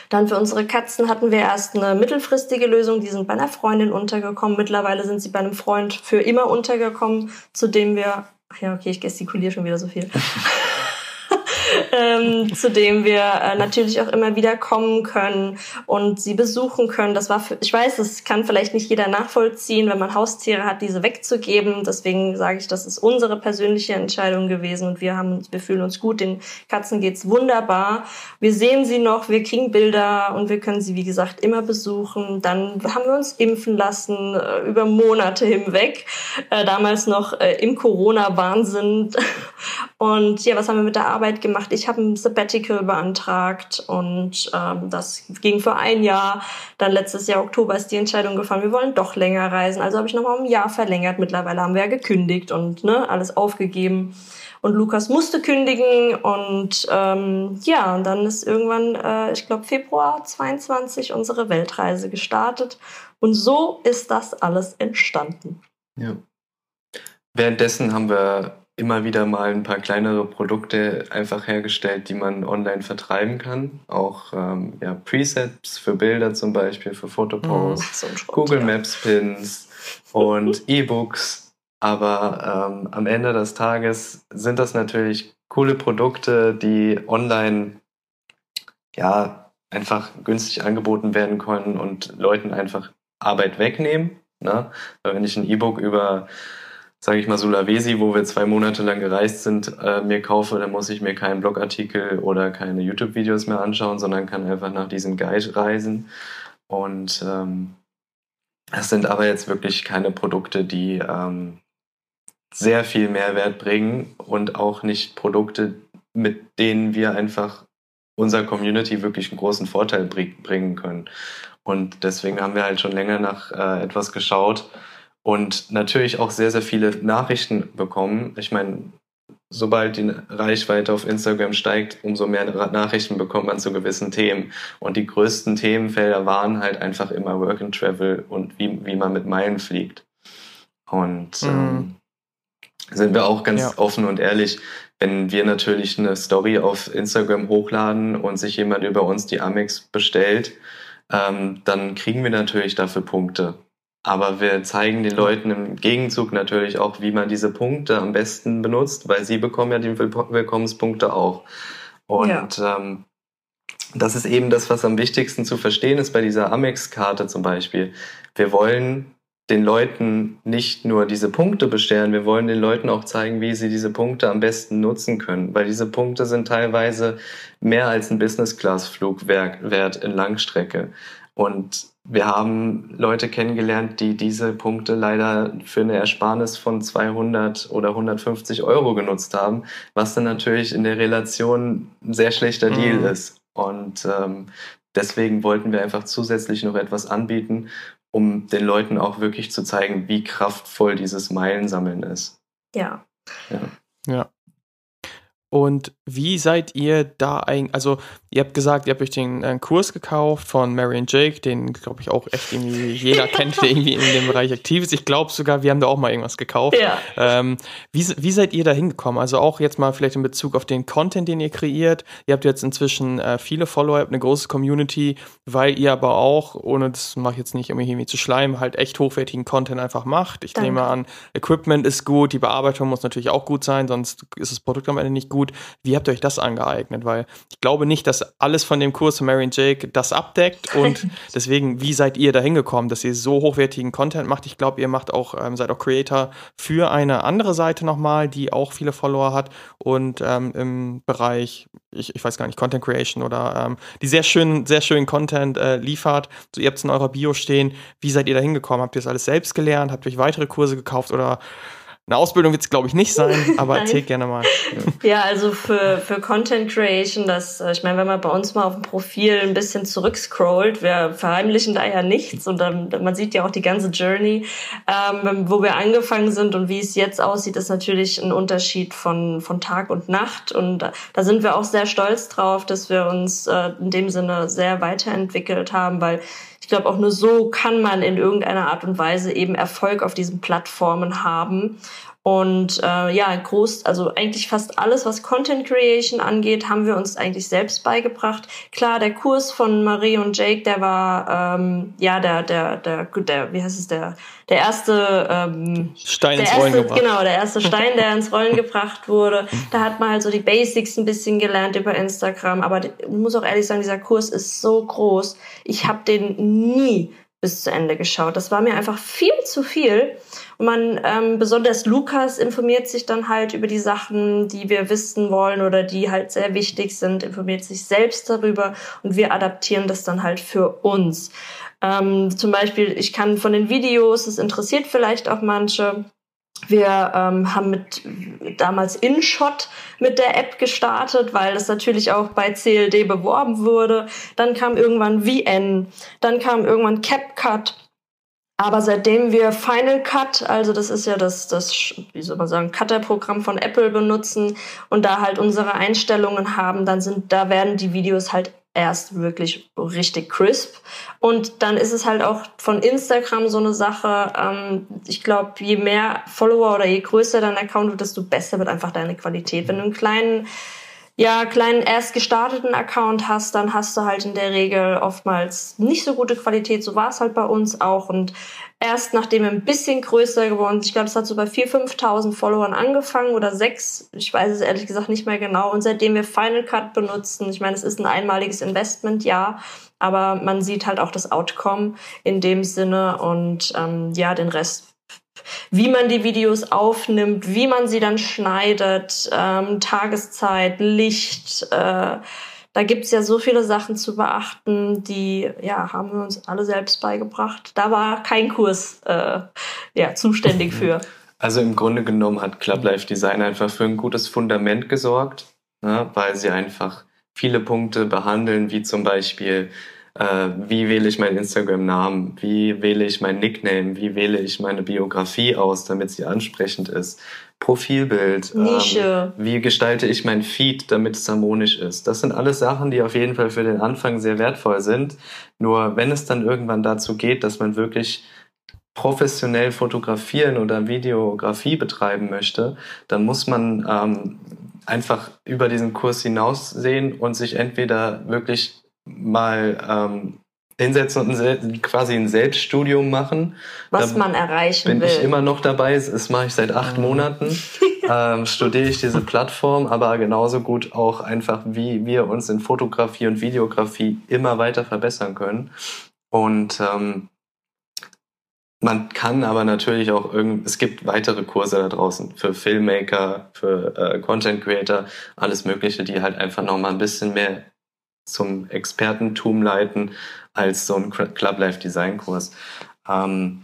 Dann für unsere Katzen hatten wir erst eine mittelfristige Lösung. Die sind bei einer Freundin untergekommen. Mittlerweile sind sie bei einem Freund für immer untergekommen, zu dem wir, ach ja, okay, ich gestikuliere schon wieder so viel. ähm, zu dem wir äh, natürlich auch immer wieder kommen können und sie besuchen können. Das war für, ich weiß, das kann vielleicht nicht jeder nachvollziehen, wenn man Haustiere hat, diese wegzugeben. Deswegen sage ich, das ist unsere persönliche Entscheidung gewesen und wir haben, wir fühlen uns gut. Den Katzen geht's wunderbar. Wir sehen sie noch, wir kriegen Bilder und wir können sie, wie gesagt, immer besuchen. Dann haben wir uns impfen lassen äh, über Monate hinweg. Äh, damals noch äh, im Corona-Wahnsinn. Und ja, was haben wir mit der Arbeit gemacht? Gemacht. Ich habe ein Sabbatical beantragt und ähm, das ging für ein Jahr. Dann letztes Jahr Oktober ist die Entscheidung gefallen, wir wollen doch länger reisen. Also habe ich nochmal um ein Jahr verlängert. Mittlerweile haben wir ja gekündigt und ne, alles aufgegeben. Und Lukas musste kündigen und ähm, ja, und dann ist irgendwann, äh, ich glaube Februar 22 unsere Weltreise gestartet. Und so ist das alles entstanden. Ja. Währenddessen haben wir immer wieder mal ein paar kleinere Produkte einfach hergestellt, die man online vertreiben kann. Auch ähm, ja, Presets für Bilder zum Beispiel, für Fotoposts, so Google ja. Maps Pins und E-Books. Aber ähm, am Ende des Tages sind das natürlich coole Produkte, die online ja einfach günstig angeboten werden können und Leuten einfach Arbeit wegnehmen. Ne? Weil wenn ich ein E-Book über sage ich mal, Sulawesi, wo wir zwei Monate lang gereist sind, äh, mir kaufe, dann muss ich mir keinen Blogartikel oder keine YouTube-Videos mehr anschauen, sondern kann einfach nach diesem Guide reisen. Und ähm, das sind aber jetzt wirklich keine Produkte, die ähm, sehr viel Mehrwert bringen und auch nicht Produkte, mit denen wir einfach unserer Community wirklich einen großen Vorteil bringen können. Und deswegen haben wir halt schon länger nach äh, etwas geschaut, und natürlich auch sehr, sehr viele Nachrichten bekommen. Ich meine, sobald die Reichweite auf Instagram steigt, umso mehr Nachrichten bekommt man zu gewissen Themen. Und die größten Themenfelder waren halt einfach immer Work and Travel und wie, wie man mit Meilen fliegt. Und mhm. ähm, sind wir auch ganz ja. offen und ehrlich, wenn wir natürlich eine Story auf Instagram hochladen und sich jemand über uns die Amex bestellt, ähm, dann kriegen wir natürlich dafür Punkte. Aber wir zeigen den Leuten im Gegenzug natürlich auch, wie man diese Punkte am besten benutzt, weil sie bekommen ja die Willkommenspunkte auch. Und ja. ähm, das ist eben das, was am wichtigsten zu verstehen ist bei dieser Amex-Karte zum Beispiel. Wir wollen den Leuten nicht nur diese Punkte bestellen, wir wollen den Leuten auch zeigen, wie sie diese Punkte am besten nutzen können, weil diese Punkte sind teilweise mehr als ein Business-Class-Flug wert in Langstrecke. Und wir haben Leute kennengelernt, die diese Punkte leider für eine Ersparnis von 200 oder 150 Euro genutzt haben, was dann natürlich in der Relation ein sehr schlechter mhm. Deal ist. Und ähm, deswegen wollten wir einfach zusätzlich noch etwas anbieten, um den Leuten auch wirklich zu zeigen, wie kraftvoll dieses Meilensammeln ist. Ja. Ja. ja. Und wie seid ihr da eigentlich, also ihr habt gesagt, ihr habt euch den äh, Kurs gekauft von Marion Jake, den glaube ich auch echt irgendwie jeder kennt, der irgendwie in dem Bereich aktiv ist. Ich glaube sogar, wir haben da auch mal irgendwas gekauft. Ja. Ähm, wie, wie seid ihr da hingekommen? Also auch jetzt mal vielleicht in Bezug auf den Content, den ihr kreiert. Ihr habt jetzt inzwischen äh, viele Follower, habt eine große Community, weil ihr aber auch, ohne das mache ich jetzt nicht, um irgendwie zu schleimen, halt echt hochwertigen Content einfach macht. Ich Danke. nehme an, Equipment ist gut, die Bearbeitung muss natürlich auch gut sein, sonst ist das Produkt am Ende nicht gut. Wie habt ihr euch das angeeignet? Weil ich glaube nicht, dass alles von dem Kurs von Marion Jake das abdeckt und deswegen, wie seid ihr da hingekommen, dass ihr so hochwertigen Content macht? Ich glaube, ihr macht auch, ähm, seid auch Creator für eine andere Seite nochmal, die auch viele Follower hat und ähm, im Bereich, ich, ich weiß gar nicht, Content Creation oder ähm, die sehr schönen, sehr schönen Content äh, liefert. So, ihr habt es in eurer Bio stehen. Wie seid ihr da hingekommen? Habt ihr das alles selbst gelernt? Habt ihr euch weitere Kurse gekauft oder eine Ausbildung wird es, glaube ich, nicht sein, aber erzähl gerne mal. Ja, also für, für Content Creation, das, äh, ich meine, wenn man bei uns mal auf dem Profil ein bisschen zurückscrollt, wir verheimlichen da ja nichts und dann, man sieht ja auch die ganze Journey, ähm, wo wir angefangen sind und wie es jetzt aussieht, ist natürlich ein Unterschied von, von Tag und Nacht und da, da sind wir auch sehr stolz drauf, dass wir uns äh, in dem Sinne sehr weiterentwickelt haben, weil ich glaube, auch nur so kann man in irgendeiner Art und Weise eben Erfolg auf diesen Plattformen haben. Und äh, ja, groß, also eigentlich fast alles, was Content Creation angeht, haben wir uns eigentlich selbst beigebracht. Klar, der Kurs von Marie und Jake, der war ähm, ja der, der, der, der, wie heißt es, der, der erste ähm, Stein ins Rollen gebracht. Genau, der erste Stein, der ins Rollen gebracht wurde. Da hat man halt so die Basics ein bisschen gelernt über Instagram. Aber ich muss auch ehrlich sagen, dieser Kurs ist so groß. Ich habe den nie bis zu Ende geschaut. Das war mir einfach viel zu viel. Man, ähm, besonders Lukas informiert sich dann halt über die Sachen, die wir wissen wollen oder die halt sehr wichtig sind, informiert sich selbst darüber und wir adaptieren das dann halt für uns. Ähm, zum Beispiel, ich kann von den Videos, es interessiert vielleicht auch manche, wir ähm, haben mit damals InShot mit der App gestartet, weil es natürlich auch bei CLD beworben wurde. Dann kam irgendwann VN, dann kam irgendwann CapCut. Aber seitdem wir Final Cut, also das ist ja das, das wie soll man sagen, Cutter-Programm von Apple benutzen und da halt unsere Einstellungen haben, dann sind, da werden die Videos halt erst wirklich richtig crisp. Und dann ist es halt auch von Instagram so eine Sache. Ähm, ich glaube, je mehr Follower oder je größer dein Account wird, desto besser wird einfach deine Qualität. Wenn du einen kleinen ja, kleinen erst gestarteten Account hast, dann hast du halt in der Regel oftmals nicht so gute Qualität. So war es halt bei uns auch. Und erst nachdem wir ein bisschen größer geworden sind, ich glaube, es hat so bei 4.000, 5.000 Followern angefangen oder sechs, ich weiß es ehrlich gesagt nicht mehr genau. Und seitdem wir Final Cut benutzen, ich meine, es ist ein einmaliges Investment, ja, aber man sieht halt auch das Outcome in dem Sinne und ähm, ja, den Rest wie man die Videos aufnimmt, wie man sie dann schneidet, ähm, Tageszeit, Licht. Äh, da gibt's ja so viele Sachen zu beachten, die ja haben wir uns alle selbst beigebracht. Da war kein Kurs äh, ja, zuständig für. Also im Grunde genommen hat Club Life Design einfach für ein gutes Fundament gesorgt, ne, weil sie einfach viele Punkte behandeln, wie zum Beispiel äh, wie wähle ich meinen Instagram-Namen, wie wähle ich mein Nickname, wie wähle ich meine Biografie aus, damit sie ansprechend ist, Profilbild, Nische. Ähm, wie gestalte ich mein Feed, damit es harmonisch ist. Das sind alles Sachen, die auf jeden Fall für den Anfang sehr wertvoll sind. Nur wenn es dann irgendwann dazu geht, dass man wirklich professionell fotografieren oder Videografie betreiben möchte, dann muss man ähm, einfach über diesen Kurs hinaussehen und sich entweder wirklich mal ähm, hinsetzen und quasi ein Selbststudium machen. Was da man erreichen bin will. Bin ich immer noch dabei. Das mache ich seit acht mhm. Monaten. ähm, studiere ich diese Plattform, aber genauso gut auch einfach, wie wir uns in Fotografie und Videografie immer weiter verbessern können. Und ähm, man kann aber natürlich auch irgend, es gibt weitere Kurse da draußen für Filmmaker, für äh, Content Creator, alles Mögliche, die halt einfach nochmal ein bisschen mehr zum Expertentum leiten als so ein Club Life Design Kurs. Ähm,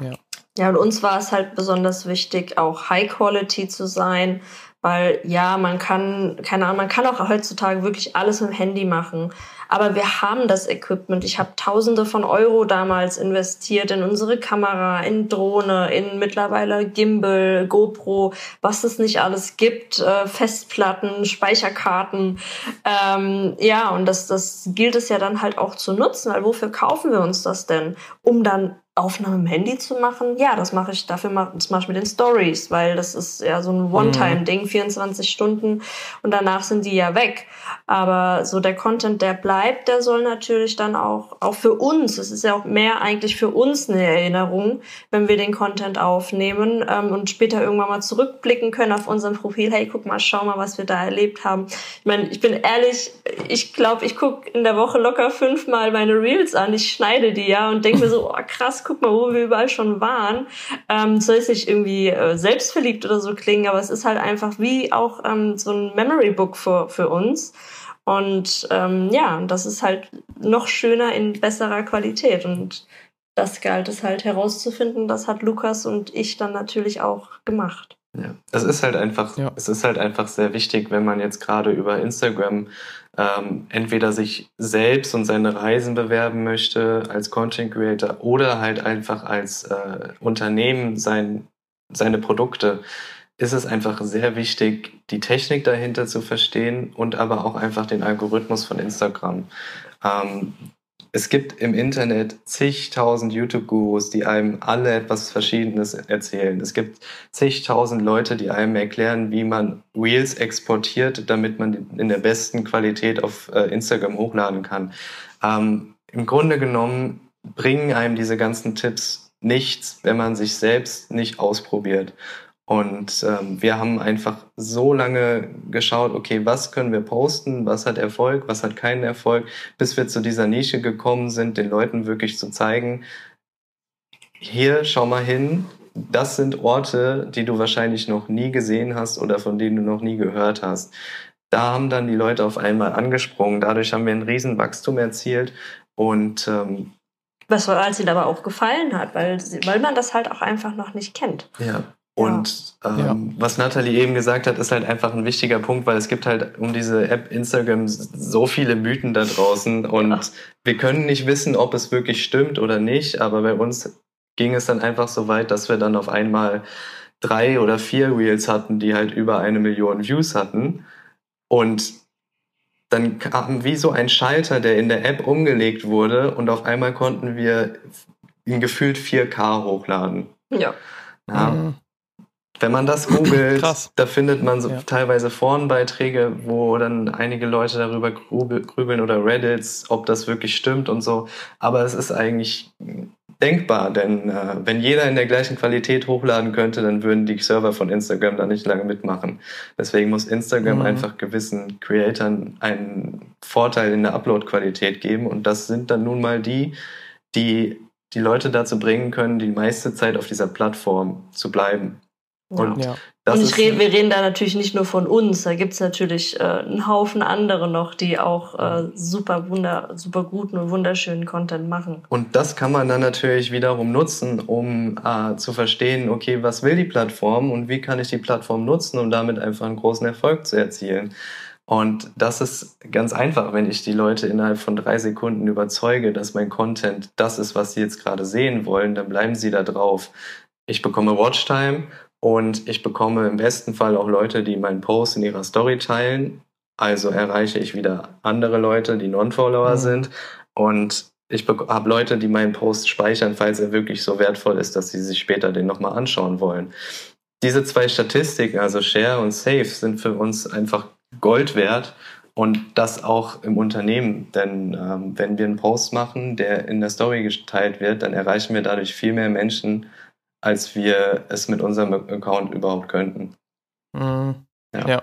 ja. ja, und uns war es halt besonders wichtig, auch High Quality zu sein, weil ja, man kann, keine Ahnung, man kann auch heutzutage wirklich alles mit dem Handy machen. Aber wir haben das Equipment. Ich habe Tausende von Euro damals investiert in unsere Kamera, in Drohne, in mittlerweile Gimbal, GoPro, was es nicht alles gibt, äh, Festplatten, Speicherkarten. Ähm, ja, und das, das gilt es ja dann halt auch zu nutzen, weil wofür kaufen wir uns das denn? Um dann Aufnahmen im Handy zu machen, ja, das mache ich, dafür mache das mache ich mit den Stories, weil das ist ja so ein One-Time-Ding, 24 Stunden. Und danach sind die ja weg. Aber so der Content, der bleibt, der soll natürlich dann auch, auch für uns, es ist ja auch mehr eigentlich für uns eine Erinnerung, wenn wir den Content aufnehmen ähm, und später irgendwann mal zurückblicken können auf unserem Profil, hey, guck mal, schau mal, was wir da erlebt haben. Ich meine, ich bin ehrlich, ich glaube, ich gucke in der Woche locker fünfmal meine Reels an, ich schneide die ja und denke mir so, oh krass, guck mal, wo wir überall schon waren. Ähm, soll es nicht irgendwie äh, selbstverliebt oder so klingen, aber es ist halt einfach wie auch ähm, so ein Memory Book für, für uns. Und ähm, ja, das ist halt noch schöner in besserer Qualität. Und das galt es halt herauszufinden. Das hat Lukas und ich dann natürlich auch gemacht. Ja, es ist halt einfach, ja. es ist halt einfach sehr wichtig, wenn man jetzt gerade über Instagram ähm, entweder sich selbst und seine Reisen bewerben möchte als Content Creator oder halt einfach als äh, Unternehmen sein, seine Produkte, ist es einfach sehr wichtig, die Technik dahinter zu verstehen und aber auch einfach den Algorithmus von Instagram. Ähm, es gibt im Internet zigtausend YouTube-Gurus, die einem alle etwas Verschiedenes erzählen. Es gibt zigtausend Leute, die einem erklären, wie man Reels exportiert, damit man in der besten Qualität auf äh, Instagram hochladen kann. Ähm, Im Grunde genommen bringen einem diese ganzen Tipps nichts, wenn man sich selbst nicht ausprobiert. Und ähm, wir haben einfach so lange geschaut, okay, was können wir posten, was hat Erfolg, was hat keinen Erfolg, bis wir zu dieser Nische gekommen sind, den Leuten wirklich zu zeigen, hier, schau mal hin, das sind Orte, die du wahrscheinlich noch nie gesehen hast oder von denen du noch nie gehört hast. Da haben dann die Leute auf einmal angesprungen. Dadurch haben wir ein Riesenwachstum erzielt und ähm, was als ihnen aber auch gefallen hat, weil, weil man das halt auch einfach noch nicht kennt. Ja. Und ähm, ja. was Nathalie eben gesagt hat, ist halt einfach ein wichtiger Punkt, weil es gibt halt um diese App Instagram so viele Mythen da draußen und ja. wir können nicht wissen, ob es wirklich stimmt oder nicht, aber bei uns ging es dann einfach so weit, dass wir dann auf einmal drei oder vier Reels hatten, die halt über eine Million Views hatten und dann kam wie so ein Schalter, der in der App umgelegt wurde und auf einmal konnten wir in gefühlt 4K hochladen. Ja. ja. Mhm. Wenn man das googelt, da findet man so ja. teilweise Forenbeiträge, wo dann einige Leute darüber grübeln oder Reddits, ob das wirklich stimmt und so. Aber es ist eigentlich denkbar, denn äh, wenn jeder in der gleichen Qualität hochladen könnte, dann würden die Server von Instagram da nicht lange mitmachen. Deswegen muss Instagram mhm. einfach gewissen Creatoren einen Vorteil in der Upload-Qualität geben und das sind dann nun mal die, die die Leute dazu bringen können, die meiste Zeit auf dieser Plattform zu bleiben. Und, ja. und ich rede, wir reden da natürlich nicht nur von uns, da gibt's natürlich äh, einen Haufen andere noch, die auch äh, super wunder, super guten und wunderschönen Content machen. Und das kann man dann natürlich wiederum nutzen, um äh, zu verstehen, okay, was will die Plattform und wie kann ich die Plattform nutzen, um damit einfach einen großen Erfolg zu erzielen. Und das ist ganz einfach, wenn ich die Leute innerhalb von drei Sekunden überzeuge, dass mein Content das ist, was sie jetzt gerade sehen wollen, dann bleiben sie da drauf. Ich bekomme Watchtime und ich bekomme im besten Fall auch Leute, die meinen Post in ihrer Story teilen. Also erreiche ich wieder andere Leute, die Non-Follower mhm. sind. Und ich habe Leute, die meinen Post speichern, falls er wirklich so wertvoll ist, dass sie sich später den nochmal anschauen wollen. Diese zwei Statistiken, also Share und Save, sind für uns einfach Gold wert und das auch im Unternehmen. Denn ähm, wenn wir einen Post machen, der in der Story geteilt wird, dann erreichen wir dadurch viel mehr Menschen, als wir es mit unserem Account überhaupt könnten. Mhm. Ja. ja.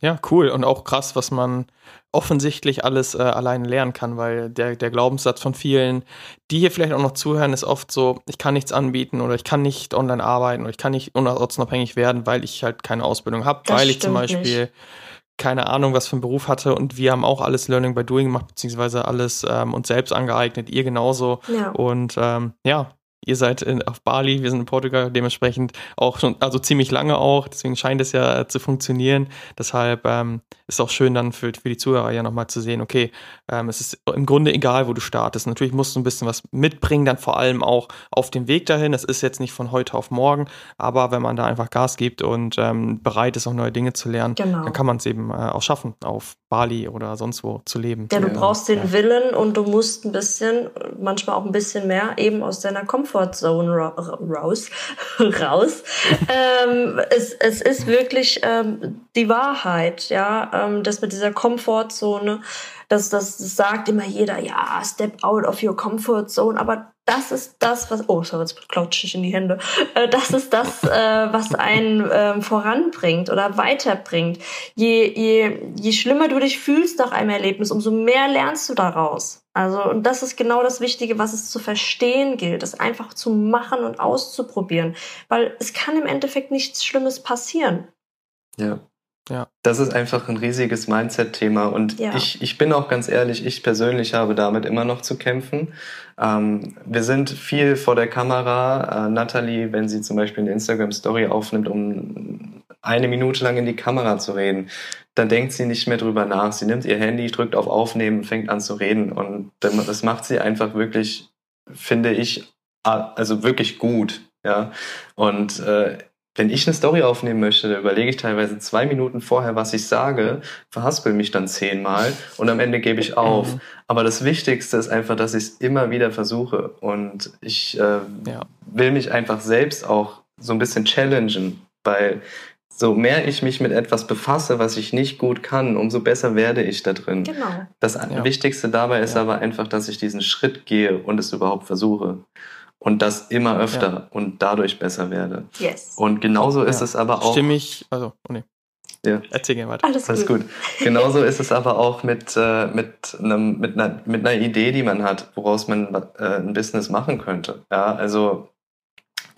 ja. cool. Und auch krass, was man offensichtlich alles äh, alleine lernen kann, weil der, der Glaubenssatz von vielen, die hier vielleicht auch noch zuhören, ist oft so, ich kann nichts anbieten oder ich kann nicht online arbeiten oder ich kann nicht ortsunabhängig werden, weil ich halt keine Ausbildung habe, weil ich zum Beispiel nicht keine Ahnung, was für einen Beruf hatte und wir haben auch alles Learning by Doing gemacht, beziehungsweise alles ähm, uns selbst angeeignet, ihr genauso. Ja. Und ähm, ja, ihr seid in, auf Bali, wir sind in Portugal, dementsprechend auch schon, also ziemlich lange auch, deswegen scheint es ja zu funktionieren. Deshalb ähm, ist auch schön dann für, für die Zuhörer ja nochmal zu sehen, okay, ähm, es ist im Grunde egal, wo du startest. Natürlich musst du ein bisschen was mitbringen, dann vor allem auch auf dem Weg dahin. Es ist jetzt nicht von heute auf morgen, aber wenn man da einfach Gas gibt und ähm, bereit ist, auch neue Dinge zu lernen, genau. dann kann man es eben äh, auch schaffen, auf Bali oder sonst wo zu leben. Ja, du brauchst den ja. Willen und du musst ein bisschen, manchmal auch ein bisschen mehr, eben aus deiner Comfortzone raus. raus. ähm, es, es ist wirklich ähm, die Wahrheit, ja, ähm, das mit dieser Komfortzone, das, das, sagt immer jeder, ja, step out of your comfort zone, aber das ist das, was, oh, sorry, jetzt klatsche ich in die Hände, äh, das ist das, äh, was einen äh, voranbringt oder weiterbringt. Je, je, je schlimmer du dich fühlst nach einem Erlebnis, umso mehr lernst du daraus. Also, und das ist genau das Wichtige, was es zu verstehen gilt, es einfach zu machen und auszuprobieren, weil es kann im Endeffekt nichts Schlimmes passieren. Ja. Ja. Das ist einfach ein riesiges Mindset-Thema. Und ja. ich, ich bin auch ganz ehrlich, ich persönlich habe damit immer noch zu kämpfen. Ähm, wir sind viel vor der Kamera. Äh, Natalie, wenn sie zum Beispiel eine Instagram-Story aufnimmt, um eine Minute lang in die Kamera zu reden, dann denkt sie nicht mehr drüber nach. Sie nimmt ihr Handy, drückt auf Aufnehmen, fängt an zu reden. Und das macht sie einfach wirklich, finde ich, also wirklich gut. Ja. Und äh, wenn ich eine Story aufnehmen möchte, dann überlege ich teilweise zwei Minuten vorher, was ich sage, verhaspel mich dann zehnmal und am Ende gebe ich auf. Mhm. Aber das Wichtigste ist einfach, dass ich es immer wieder versuche und ich äh, ja. will mich einfach selbst auch so ein bisschen challengen, weil so mehr ich mich mit etwas befasse, was ich nicht gut kann, umso besser werde ich da drin. Genau. Das ja. Wichtigste dabei ist ja. aber einfach, dass ich diesen Schritt gehe und es überhaupt versuche und das immer öfter ja. und dadurch besser werde. Yes. Und genauso ist ja. es aber auch. Stimme ich, also, oh nee. Ja. Erzähl gerne weiter. Alles, Alles gut. gut. Genauso ist es aber auch mit, äh, mit, einem, mit, einer, mit einer Idee, die man hat, woraus man äh, ein Business machen könnte. Ja, also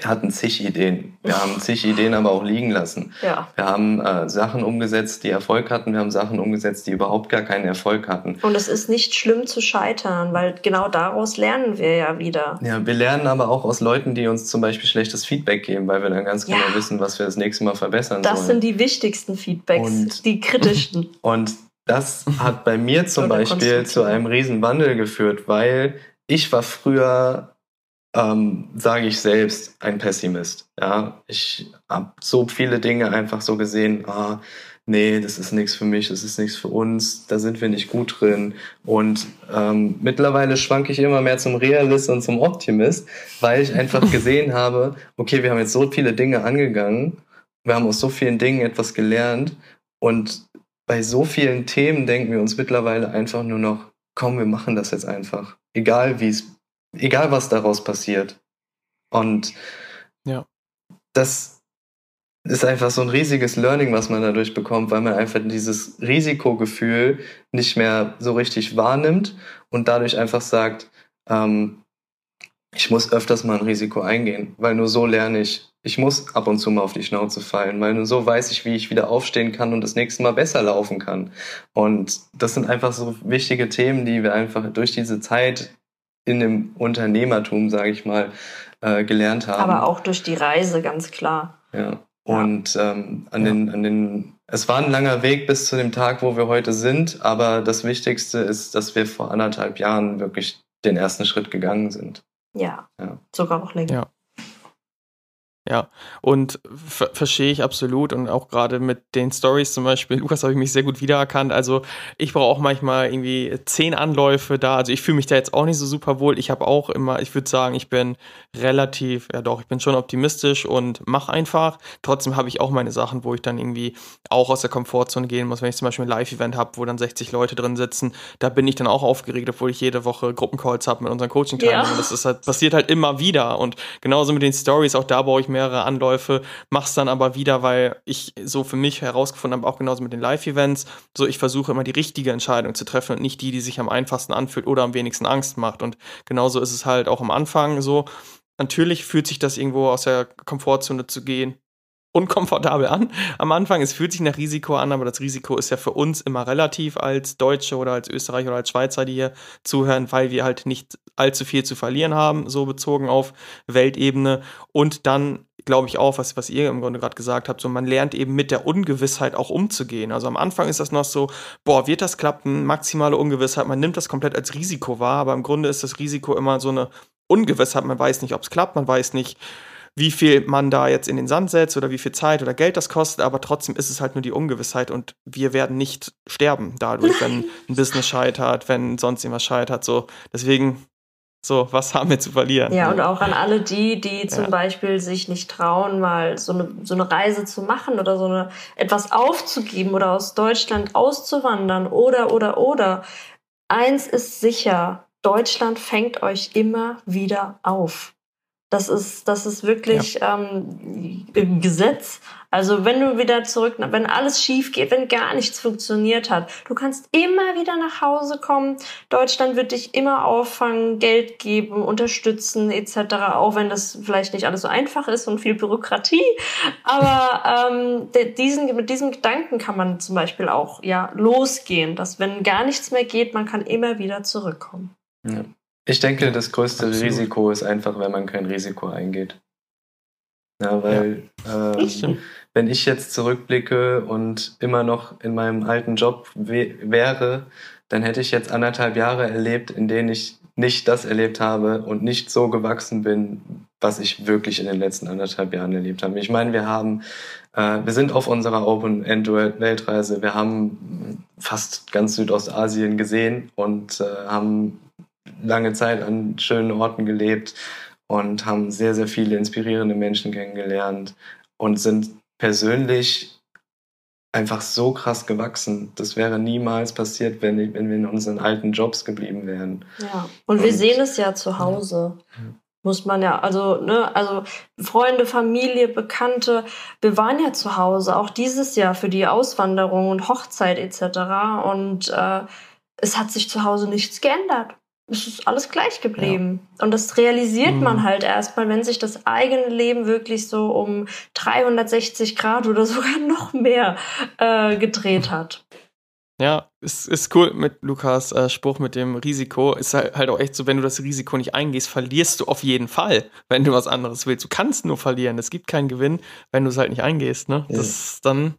wir hatten zig Ideen. Wir haben zig Ideen aber auch liegen lassen. Ja. Wir haben äh, Sachen umgesetzt, die Erfolg hatten. Wir haben Sachen umgesetzt, die überhaupt gar keinen Erfolg hatten. Und es ist nicht schlimm zu scheitern, weil genau daraus lernen wir ja wieder. Ja, wir lernen aber auch aus Leuten, die uns zum Beispiel schlechtes Feedback geben, weil wir dann ganz genau ja. wissen, was wir das nächste Mal verbessern das sollen. Das sind die wichtigsten Feedbacks, und, die kritischsten. Und das hat bei mir zum Beispiel zu einem riesen Wandel geführt, weil ich war früher ähm, sage ich selbst, ein Pessimist. Ja, ich habe so viele Dinge einfach so gesehen, ah, nee, das ist nichts für mich, das ist nichts für uns, da sind wir nicht gut drin. Und ähm, mittlerweile schwanke ich immer mehr zum Realist und zum Optimist, weil ich einfach gesehen habe, okay, wir haben jetzt so viele Dinge angegangen, wir haben aus so vielen Dingen etwas gelernt und bei so vielen Themen denken wir uns mittlerweile einfach nur noch, komm, wir machen das jetzt einfach. Egal wie es egal was daraus passiert. Und ja. das ist einfach so ein riesiges Learning, was man dadurch bekommt, weil man einfach dieses Risikogefühl nicht mehr so richtig wahrnimmt und dadurch einfach sagt, ähm, ich muss öfters mal ein Risiko eingehen, weil nur so lerne ich. Ich muss ab und zu mal auf die Schnauze fallen, weil nur so weiß ich, wie ich wieder aufstehen kann und das nächste Mal besser laufen kann. Und das sind einfach so wichtige Themen, die wir einfach durch diese Zeit in dem Unternehmertum, sage ich mal, äh, gelernt haben. Aber auch durch die Reise, ganz klar. Ja. Und ähm, an, ja. Den, an den, es war ein langer Weg bis zu dem Tag, wo wir heute sind, aber das Wichtigste ist, dass wir vor anderthalb Jahren wirklich den ersten Schritt gegangen sind. Ja, ja. sogar noch länger. Ja. Ja, und ver verstehe ich absolut und auch gerade mit den Stories zum Beispiel, Lukas habe ich mich sehr gut wiedererkannt. Also ich brauche auch manchmal irgendwie zehn Anläufe da. Also ich fühle mich da jetzt auch nicht so super wohl. Ich habe auch immer, ich würde sagen, ich bin relativ, ja doch, ich bin schon optimistisch und mache einfach. Trotzdem habe ich auch meine Sachen, wo ich dann irgendwie auch aus der Komfortzone gehen muss. Wenn ich zum Beispiel ein Live-Event habe, wo dann 60 Leute drin sitzen, da bin ich dann auch aufgeregt, obwohl ich jede Woche Gruppencalls habe mit unseren Coaching-Teilnehmern. Ja. Das ist halt, passiert halt immer wieder. Und genauso mit den Stories, auch da brauche ich mehr mehrere Anläufe, mach's dann aber wieder, weil ich so für mich herausgefunden habe, auch genauso mit den Live-Events, so ich versuche immer die richtige Entscheidung zu treffen und nicht die, die sich am einfachsten anfühlt oder am wenigsten Angst macht. Und genauso ist es halt auch am Anfang so. Natürlich fühlt sich das irgendwo aus der Komfortzone zu gehen unkomfortabel an am Anfang. Es fühlt sich nach Risiko an, aber das Risiko ist ja für uns immer relativ als Deutsche oder als Österreicher oder als Schweizer, die hier zuhören, weil wir halt nicht allzu viel zu verlieren haben, so bezogen auf Weltebene. Und dann glaube ich auch, was, was ihr im Grunde gerade gesagt habt, so man lernt eben mit der Ungewissheit auch umzugehen. Also am Anfang ist das noch so, boah, wird das klappen? Maximale Ungewissheit, man nimmt das komplett als Risiko wahr, aber im Grunde ist das Risiko immer so eine Ungewissheit. Man weiß nicht, ob es klappt, man weiß nicht, wie viel man da jetzt in den Sand setzt oder wie viel Zeit oder Geld das kostet, aber trotzdem ist es halt nur die Ungewissheit und wir werden nicht sterben dadurch, wenn ein Business scheitert, wenn sonst irgendwas scheitert. So, deswegen, so, was haben wir zu verlieren? Ja, und auch an alle die, die zum ja. Beispiel sich nicht trauen, mal so eine, so eine Reise zu machen oder so eine, etwas aufzugeben oder aus Deutschland auszuwandern oder, oder, oder. Eins ist sicher, Deutschland fängt euch immer wieder auf. Das ist, das ist wirklich ja. ähm, im Gesetz. Also wenn du wieder zurück, wenn alles schief geht, wenn gar nichts funktioniert hat, du kannst immer wieder nach Hause kommen. Deutschland wird dich immer auffangen, Geld geben, unterstützen etc. Auch wenn das vielleicht nicht alles so einfach ist und viel Bürokratie. Aber ähm, diesen, mit diesem Gedanken kann man zum Beispiel auch ja losgehen, dass wenn gar nichts mehr geht, man kann immer wieder zurückkommen. Ja. Ich denke, das größte Absolut. Risiko ist einfach, wenn man kein Risiko eingeht. Ja, weil ja. Ähm, wenn ich jetzt zurückblicke und immer noch in meinem alten Job wäre, dann hätte ich jetzt anderthalb Jahre erlebt, in denen ich nicht das erlebt habe und nicht so gewachsen bin, was ich wirklich in den letzten anderthalb Jahren erlebt habe. Ich meine, wir haben, äh, wir sind auf unserer Open End Weltreise, wir haben fast ganz Südostasien gesehen und äh, haben lange Zeit an schönen Orten gelebt und haben sehr, sehr viele inspirierende Menschen kennengelernt und sind persönlich einfach so krass gewachsen. Das wäre niemals passiert, wenn, wenn wir in unseren alten Jobs geblieben wären. Ja, und, und wir sehen es ja zu Hause. Ja. Muss man ja, also, ne, also Freunde, Familie, Bekannte, wir waren ja zu Hause, auch dieses Jahr für die Auswanderung und Hochzeit etc. Und äh, es hat sich zu Hause nichts geändert es ist alles gleich geblieben. Ja. Und das realisiert mhm. man halt erstmal, wenn sich das eigene Leben wirklich so um 360 Grad oder sogar noch mehr äh, gedreht hat. Ja, es ist cool mit Lukas äh, Spruch mit dem Risiko. Ist halt, halt auch echt so, wenn du das Risiko nicht eingehst, verlierst du auf jeden Fall, wenn du was anderes willst. Du kannst nur verlieren. Es gibt keinen Gewinn, wenn du es halt nicht eingehst. Ne? Ja. Das ist dann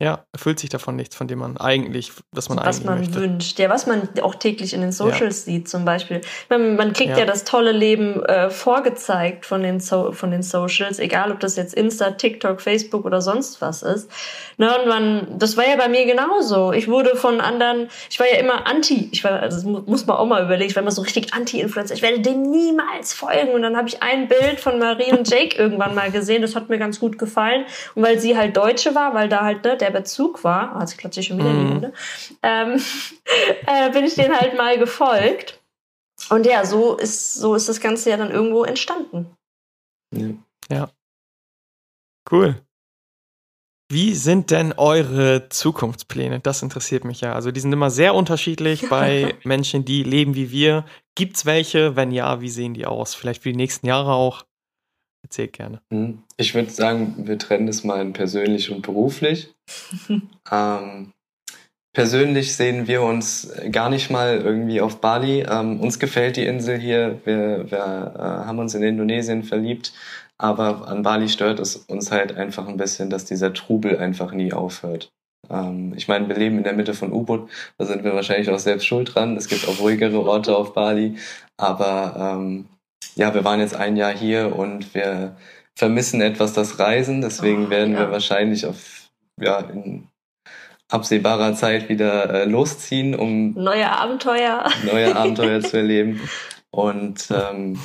ja, erfüllt sich davon nichts, von dem man eigentlich, was man was eigentlich man möchte. wünscht. Ja, was man auch täglich in den Socials ja. sieht, zum Beispiel. Man, man kriegt ja. ja. das tolle Leben äh, vorgezeigt von den, so von den Socials, egal ob das jetzt Insta, TikTok, Facebook oder sonst was ist. Ne, und man, das war ja bei mir genauso. Ich wurde von anderen, ich war ja immer anti, ich war, also das muss man auch mal überlegen, ich war immer so richtig anti-Influencer. Ich werde dem niemals folgen. Und dann habe ich ein Bild von Marie und Jake irgendwann mal gesehen, das hat mir ganz gut gefallen. Und weil sie halt Deutsche war, weil da halt, ne, der der Bezug war, oh, jetzt klatsche ich schon wieder mhm. in die Hände, ähm, äh, bin ich den halt mal gefolgt. Und ja, so ist, so ist das Ganze ja dann irgendwo entstanden. Ja. ja. Cool. Wie sind denn eure Zukunftspläne? Das interessiert mich ja. Also die sind immer sehr unterschiedlich bei Menschen, die leben wie wir. Gibt es welche? Wenn ja, wie sehen die aus? Vielleicht für die nächsten Jahre auch? Erzählt gerne. Hm. Ich würde sagen, wir trennen es mal in persönlich und beruflich. ähm, persönlich sehen wir uns gar nicht mal irgendwie auf Bali. Ähm, uns gefällt die Insel hier. Wir, wir äh, haben uns in Indonesien verliebt. Aber an Bali stört es uns halt einfach ein bisschen, dass dieser Trubel einfach nie aufhört. Ähm, ich meine, wir leben in der Mitte von U-Boot. Da sind wir wahrscheinlich auch selbst schuld dran. Es gibt auch ruhigere Orte auf Bali. Aber ähm, ja, wir waren jetzt ein Jahr hier und wir vermissen etwas das Reisen. Deswegen oh, werden ja. wir wahrscheinlich auf, ja, in absehbarer Zeit wieder äh, losziehen, um neue Abenteuer, neue Abenteuer zu erleben. Und ähm,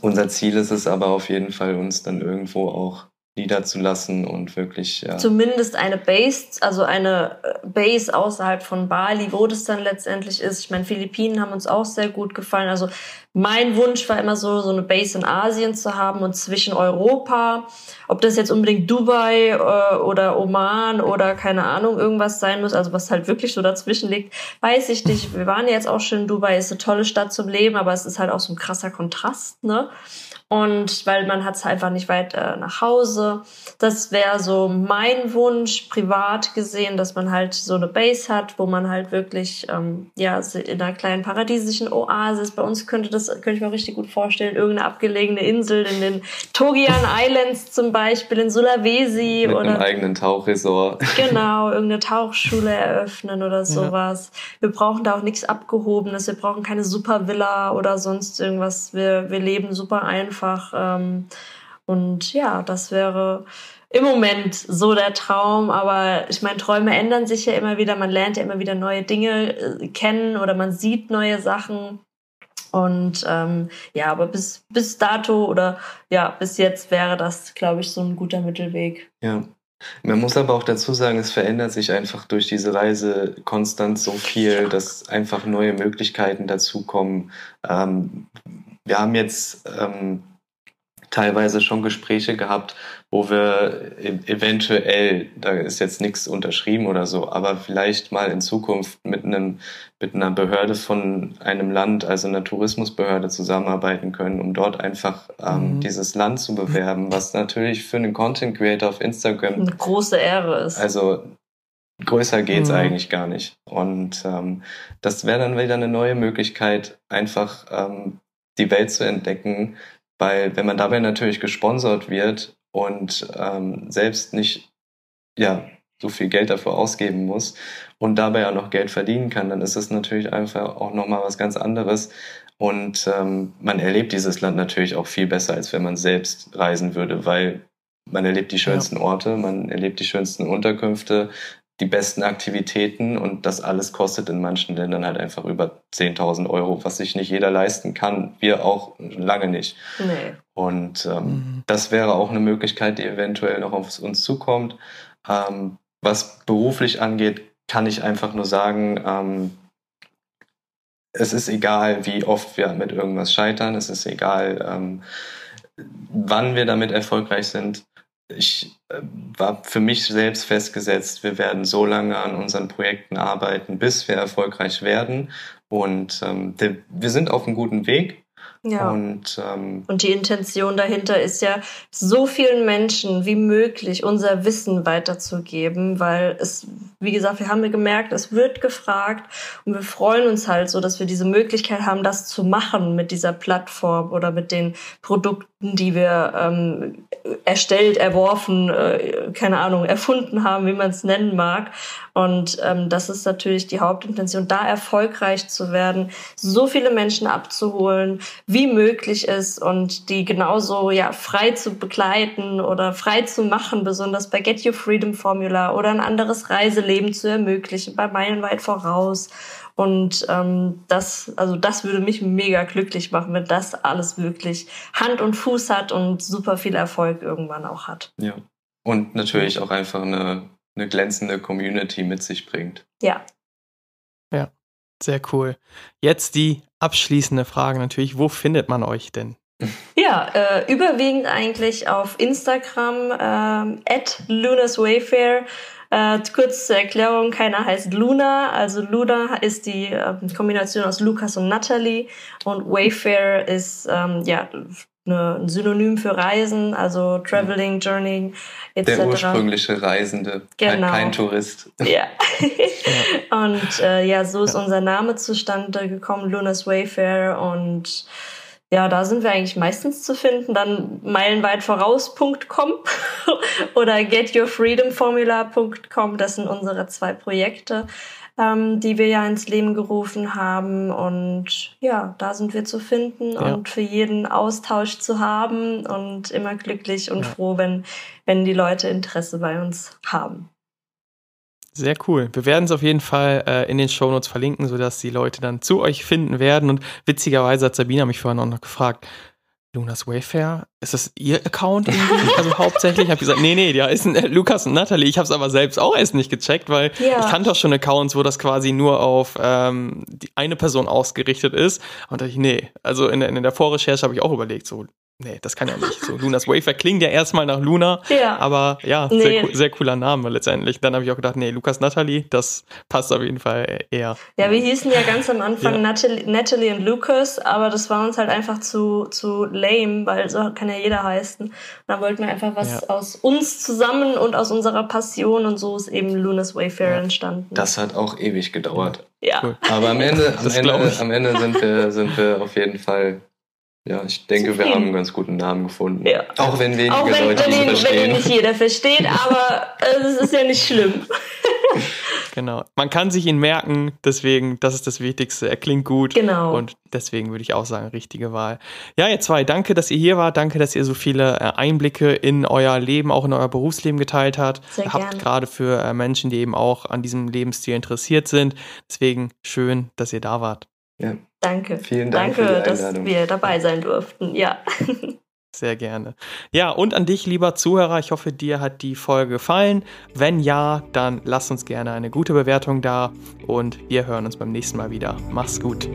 unser Ziel ist es aber auf jeden Fall, uns dann irgendwo auch niederzulassen und wirklich ja. zumindest eine Base, also eine äh, Base außerhalb von Bali, wo das dann letztendlich ist. Ich meine, Philippinen haben uns auch sehr gut gefallen. Also mein Wunsch war immer so, so eine Base in Asien zu haben und zwischen Europa, ob das jetzt unbedingt Dubai äh, oder Oman oder keine Ahnung irgendwas sein muss, also was halt wirklich so dazwischen liegt, weiß ich nicht. Wir waren jetzt auch schon in Dubai, ist eine tolle Stadt zum Leben, aber es ist halt auch so ein krasser Kontrast, ne? Und weil man hat es einfach nicht weit äh, nach Hause. Das wäre so mein Wunsch, privat gesehen, dass man halt so eine Base hat, wo man halt wirklich, ähm, ja, in einer kleinen paradiesischen Oasis, bei uns könnte das, könnte ich mir richtig gut vorstellen, irgendeine abgelegene Insel in den Togian Islands zum Beispiel, in Sulawesi. Mit oder einem eigenen Tauchresort. Genau, irgendeine Tauchschule eröffnen oder sowas. Ja. Wir brauchen da auch nichts Abgehobenes, wir brauchen keine Supervilla oder sonst irgendwas. Wir, wir leben super einfach einfach. Ähm, und ja, das wäre im Moment so der Traum. Aber ich meine, Träume ändern sich ja immer wieder. Man lernt ja immer wieder neue Dinge äh, kennen oder man sieht neue Sachen. Und ähm, ja, aber bis, bis dato oder ja, bis jetzt wäre das, glaube ich, so ein guter Mittelweg. Ja. Man muss aber auch dazu sagen, es verändert sich einfach durch diese Reise konstant so viel, dass einfach neue Möglichkeiten dazukommen. Ähm, wir haben jetzt ähm, teilweise schon Gespräche gehabt, wo wir e-, eventuell, da ist jetzt nichts unterschrieben oder so, aber vielleicht mal in Zukunft mit einem mit einer Behörde von einem Land, also einer Tourismusbehörde zusammenarbeiten können, um dort einfach ähm, mhm. dieses Land zu bewerben, was natürlich für einen Content Creator auf Instagram eine große Ehre ist. Also größer geht's mhm. eigentlich gar nicht. Und ähm, das wäre dann wieder eine neue Möglichkeit, einfach ähm, die Welt zu entdecken, weil wenn man dabei natürlich gesponsert wird und ähm, selbst nicht ja, so viel Geld dafür ausgeben muss und dabei auch noch Geld verdienen kann, dann ist es natürlich einfach auch nochmal was ganz anderes. Und ähm, man erlebt dieses Land natürlich auch viel besser, als wenn man selbst reisen würde, weil man erlebt die schönsten ja. Orte, man erlebt die schönsten Unterkünfte, die besten Aktivitäten und das alles kostet in manchen Ländern halt einfach über 10.000 Euro, was sich nicht jeder leisten kann. Wir auch lange nicht. Nee. Und ähm, mhm. das wäre auch eine Möglichkeit, die eventuell noch auf uns zukommt. Ähm, was beruflich angeht, kann ich einfach nur sagen, ähm, es ist egal, wie oft wir mit irgendwas scheitern. Es ist egal, ähm, wann wir damit erfolgreich sind ich war für mich selbst festgesetzt, wir werden so lange an unseren Projekten arbeiten, bis wir erfolgreich werden. Und ähm, wir sind auf einem guten Weg. Ja. Und, ähm, und die Intention dahinter ist ja, so vielen Menschen wie möglich unser Wissen weiterzugeben, weil es, wie gesagt, wir haben gemerkt, es wird gefragt und wir freuen uns halt so, dass wir diese Möglichkeit haben, das zu machen mit dieser Plattform oder mit den Produkten, die wir ähm, erstellt, erworfen, äh, keine Ahnung, erfunden haben, wie man es nennen mag. Und ähm, das ist natürlich die Hauptintention, da erfolgreich zu werden, so viele Menschen abzuholen, wie möglich ist und die genauso ja frei zu begleiten oder frei zu machen, besonders bei Get Your Freedom Formula oder ein anderes Reiseleben zu ermöglichen, bei Meilenweit voraus. Und ähm, das, also das würde mich mega glücklich machen, wenn das alles wirklich Hand und Fuß hat und super viel Erfolg irgendwann auch hat. Ja. Und natürlich auch einfach eine eine glänzende Community mit sich bringt. Ja. Ja, sehr cool. Jetzt die abschließende Frage natürlich, wo findet man euch denn? Ja, äh, überwiegend eigentlich auf Instagram ähm, at Lunas Wayfair. Äh, kurz zur Erklärung, keiner heißt Luna. Also Luna ist die äh, Kombination aus Lukas und Natalie und Wayfair ist ähm, ja eine, ein Synonym für Reisen, also Traveling, Journey etc. Der ursprüngliche Reisende, genau. kein, kein Tourist. Ja. und äh, ja, so ist unser Name zustande gekommen, Lunas Wayfair und ja, da sind wir eigentlich meistens zu finden. Dann meilenweitvoraus.com oder getyourfreedomformula.com. Das sind unsere zwei Projekte ähm, die wir ja ins Leben gerufen haben. Und ja, da sind wir zu finden ja. und für jeden Austausch zu haben und immer glücklich und ja. froh, wenn, wenn die Leute Interesse bei uns haben. Sehr cool. Wir werden es auf jeden Fall äh, in den Shownotes verlinken, sodass die Leute dann zu euch finden werden. Und witzigerweise hat Sabina mich vorhin auch noch gefragt, Lunas Wayfair, ist das ihr Account irgendwie? also hauptsächlich? Ich habe gesagt, nee, nee, ja, ist ein, äh, Lukas und Natalie. Ich habe es aber selbst auch erst nicht gecheckt, weil ja. ich kannte auch schon Accounts, wo das quasi nur auf ähm, die eine Person ausgerichtet ist. Und da dachte ich, nee, also in, in der Vorrecherche habe ich auch überlegt, so Nee, das kann ja nicht. So, Lunas Wafer klingt ja erstmal nach Luna, ja. aber ja, nee. sehr, sehr, cooler Name letztendlich. Dann habe ich auch gedacht, nee, Lukas Natalie, das passt auf jeden Fall eher. Ja, wir hießen ja ganz am Anfang ja. Natalie, Natalie und Lucas, aber das war uns halt einfach zu, zu lame, weil so kann ja jeder heißen. Und dann wollten wir einfach was ja. aus uns zusammen und aus unserer Passion und so ist eben Lunas Wayfarer entstanden. Das hat auch ewig gedauert. Ja. Cool. Aber am Ende, am Ende, am Ende sind wir, sind wir auf jeden Fall ja, ich denke, wir haben einen ganz guten Namen gefunden. Ja. Auch wenn wenige Auch wenn, Leute wenn ihn, verstehen. Wenn nicht jeder versteht, aber es ist ja nicht schlimm. genau. Man kann sich ihn merken, deswegen, das ist das Wichtigste. Er klingt gut. Genau. Und deswegen würde ich auch sagen, richtige Wahl. Ja, ihr zwei, danke, dass ihr hier wart. Danke, dass ihr so viele äh, Einblicke in euer Leben, auch in euer Berufsleben geteilt habt. Sehr habt. Gerade für äh, Menschen, die eben auch an diesem Lebensstil interessiert sind. Deswegen schön, dass ihr da wart. Ja. Danke. Vielen Dank. Danke, dass wir dabei sein durften. Ja. Sehr gerne. Ja, und an dich, lieber Zuhörer, ich hoffe, dir hat die Folge gefallen. Wenn ja, dann lass uns gerne eine gute Bewertung da und wir hören uns beim nächsten Mal wieder. Mach's gut.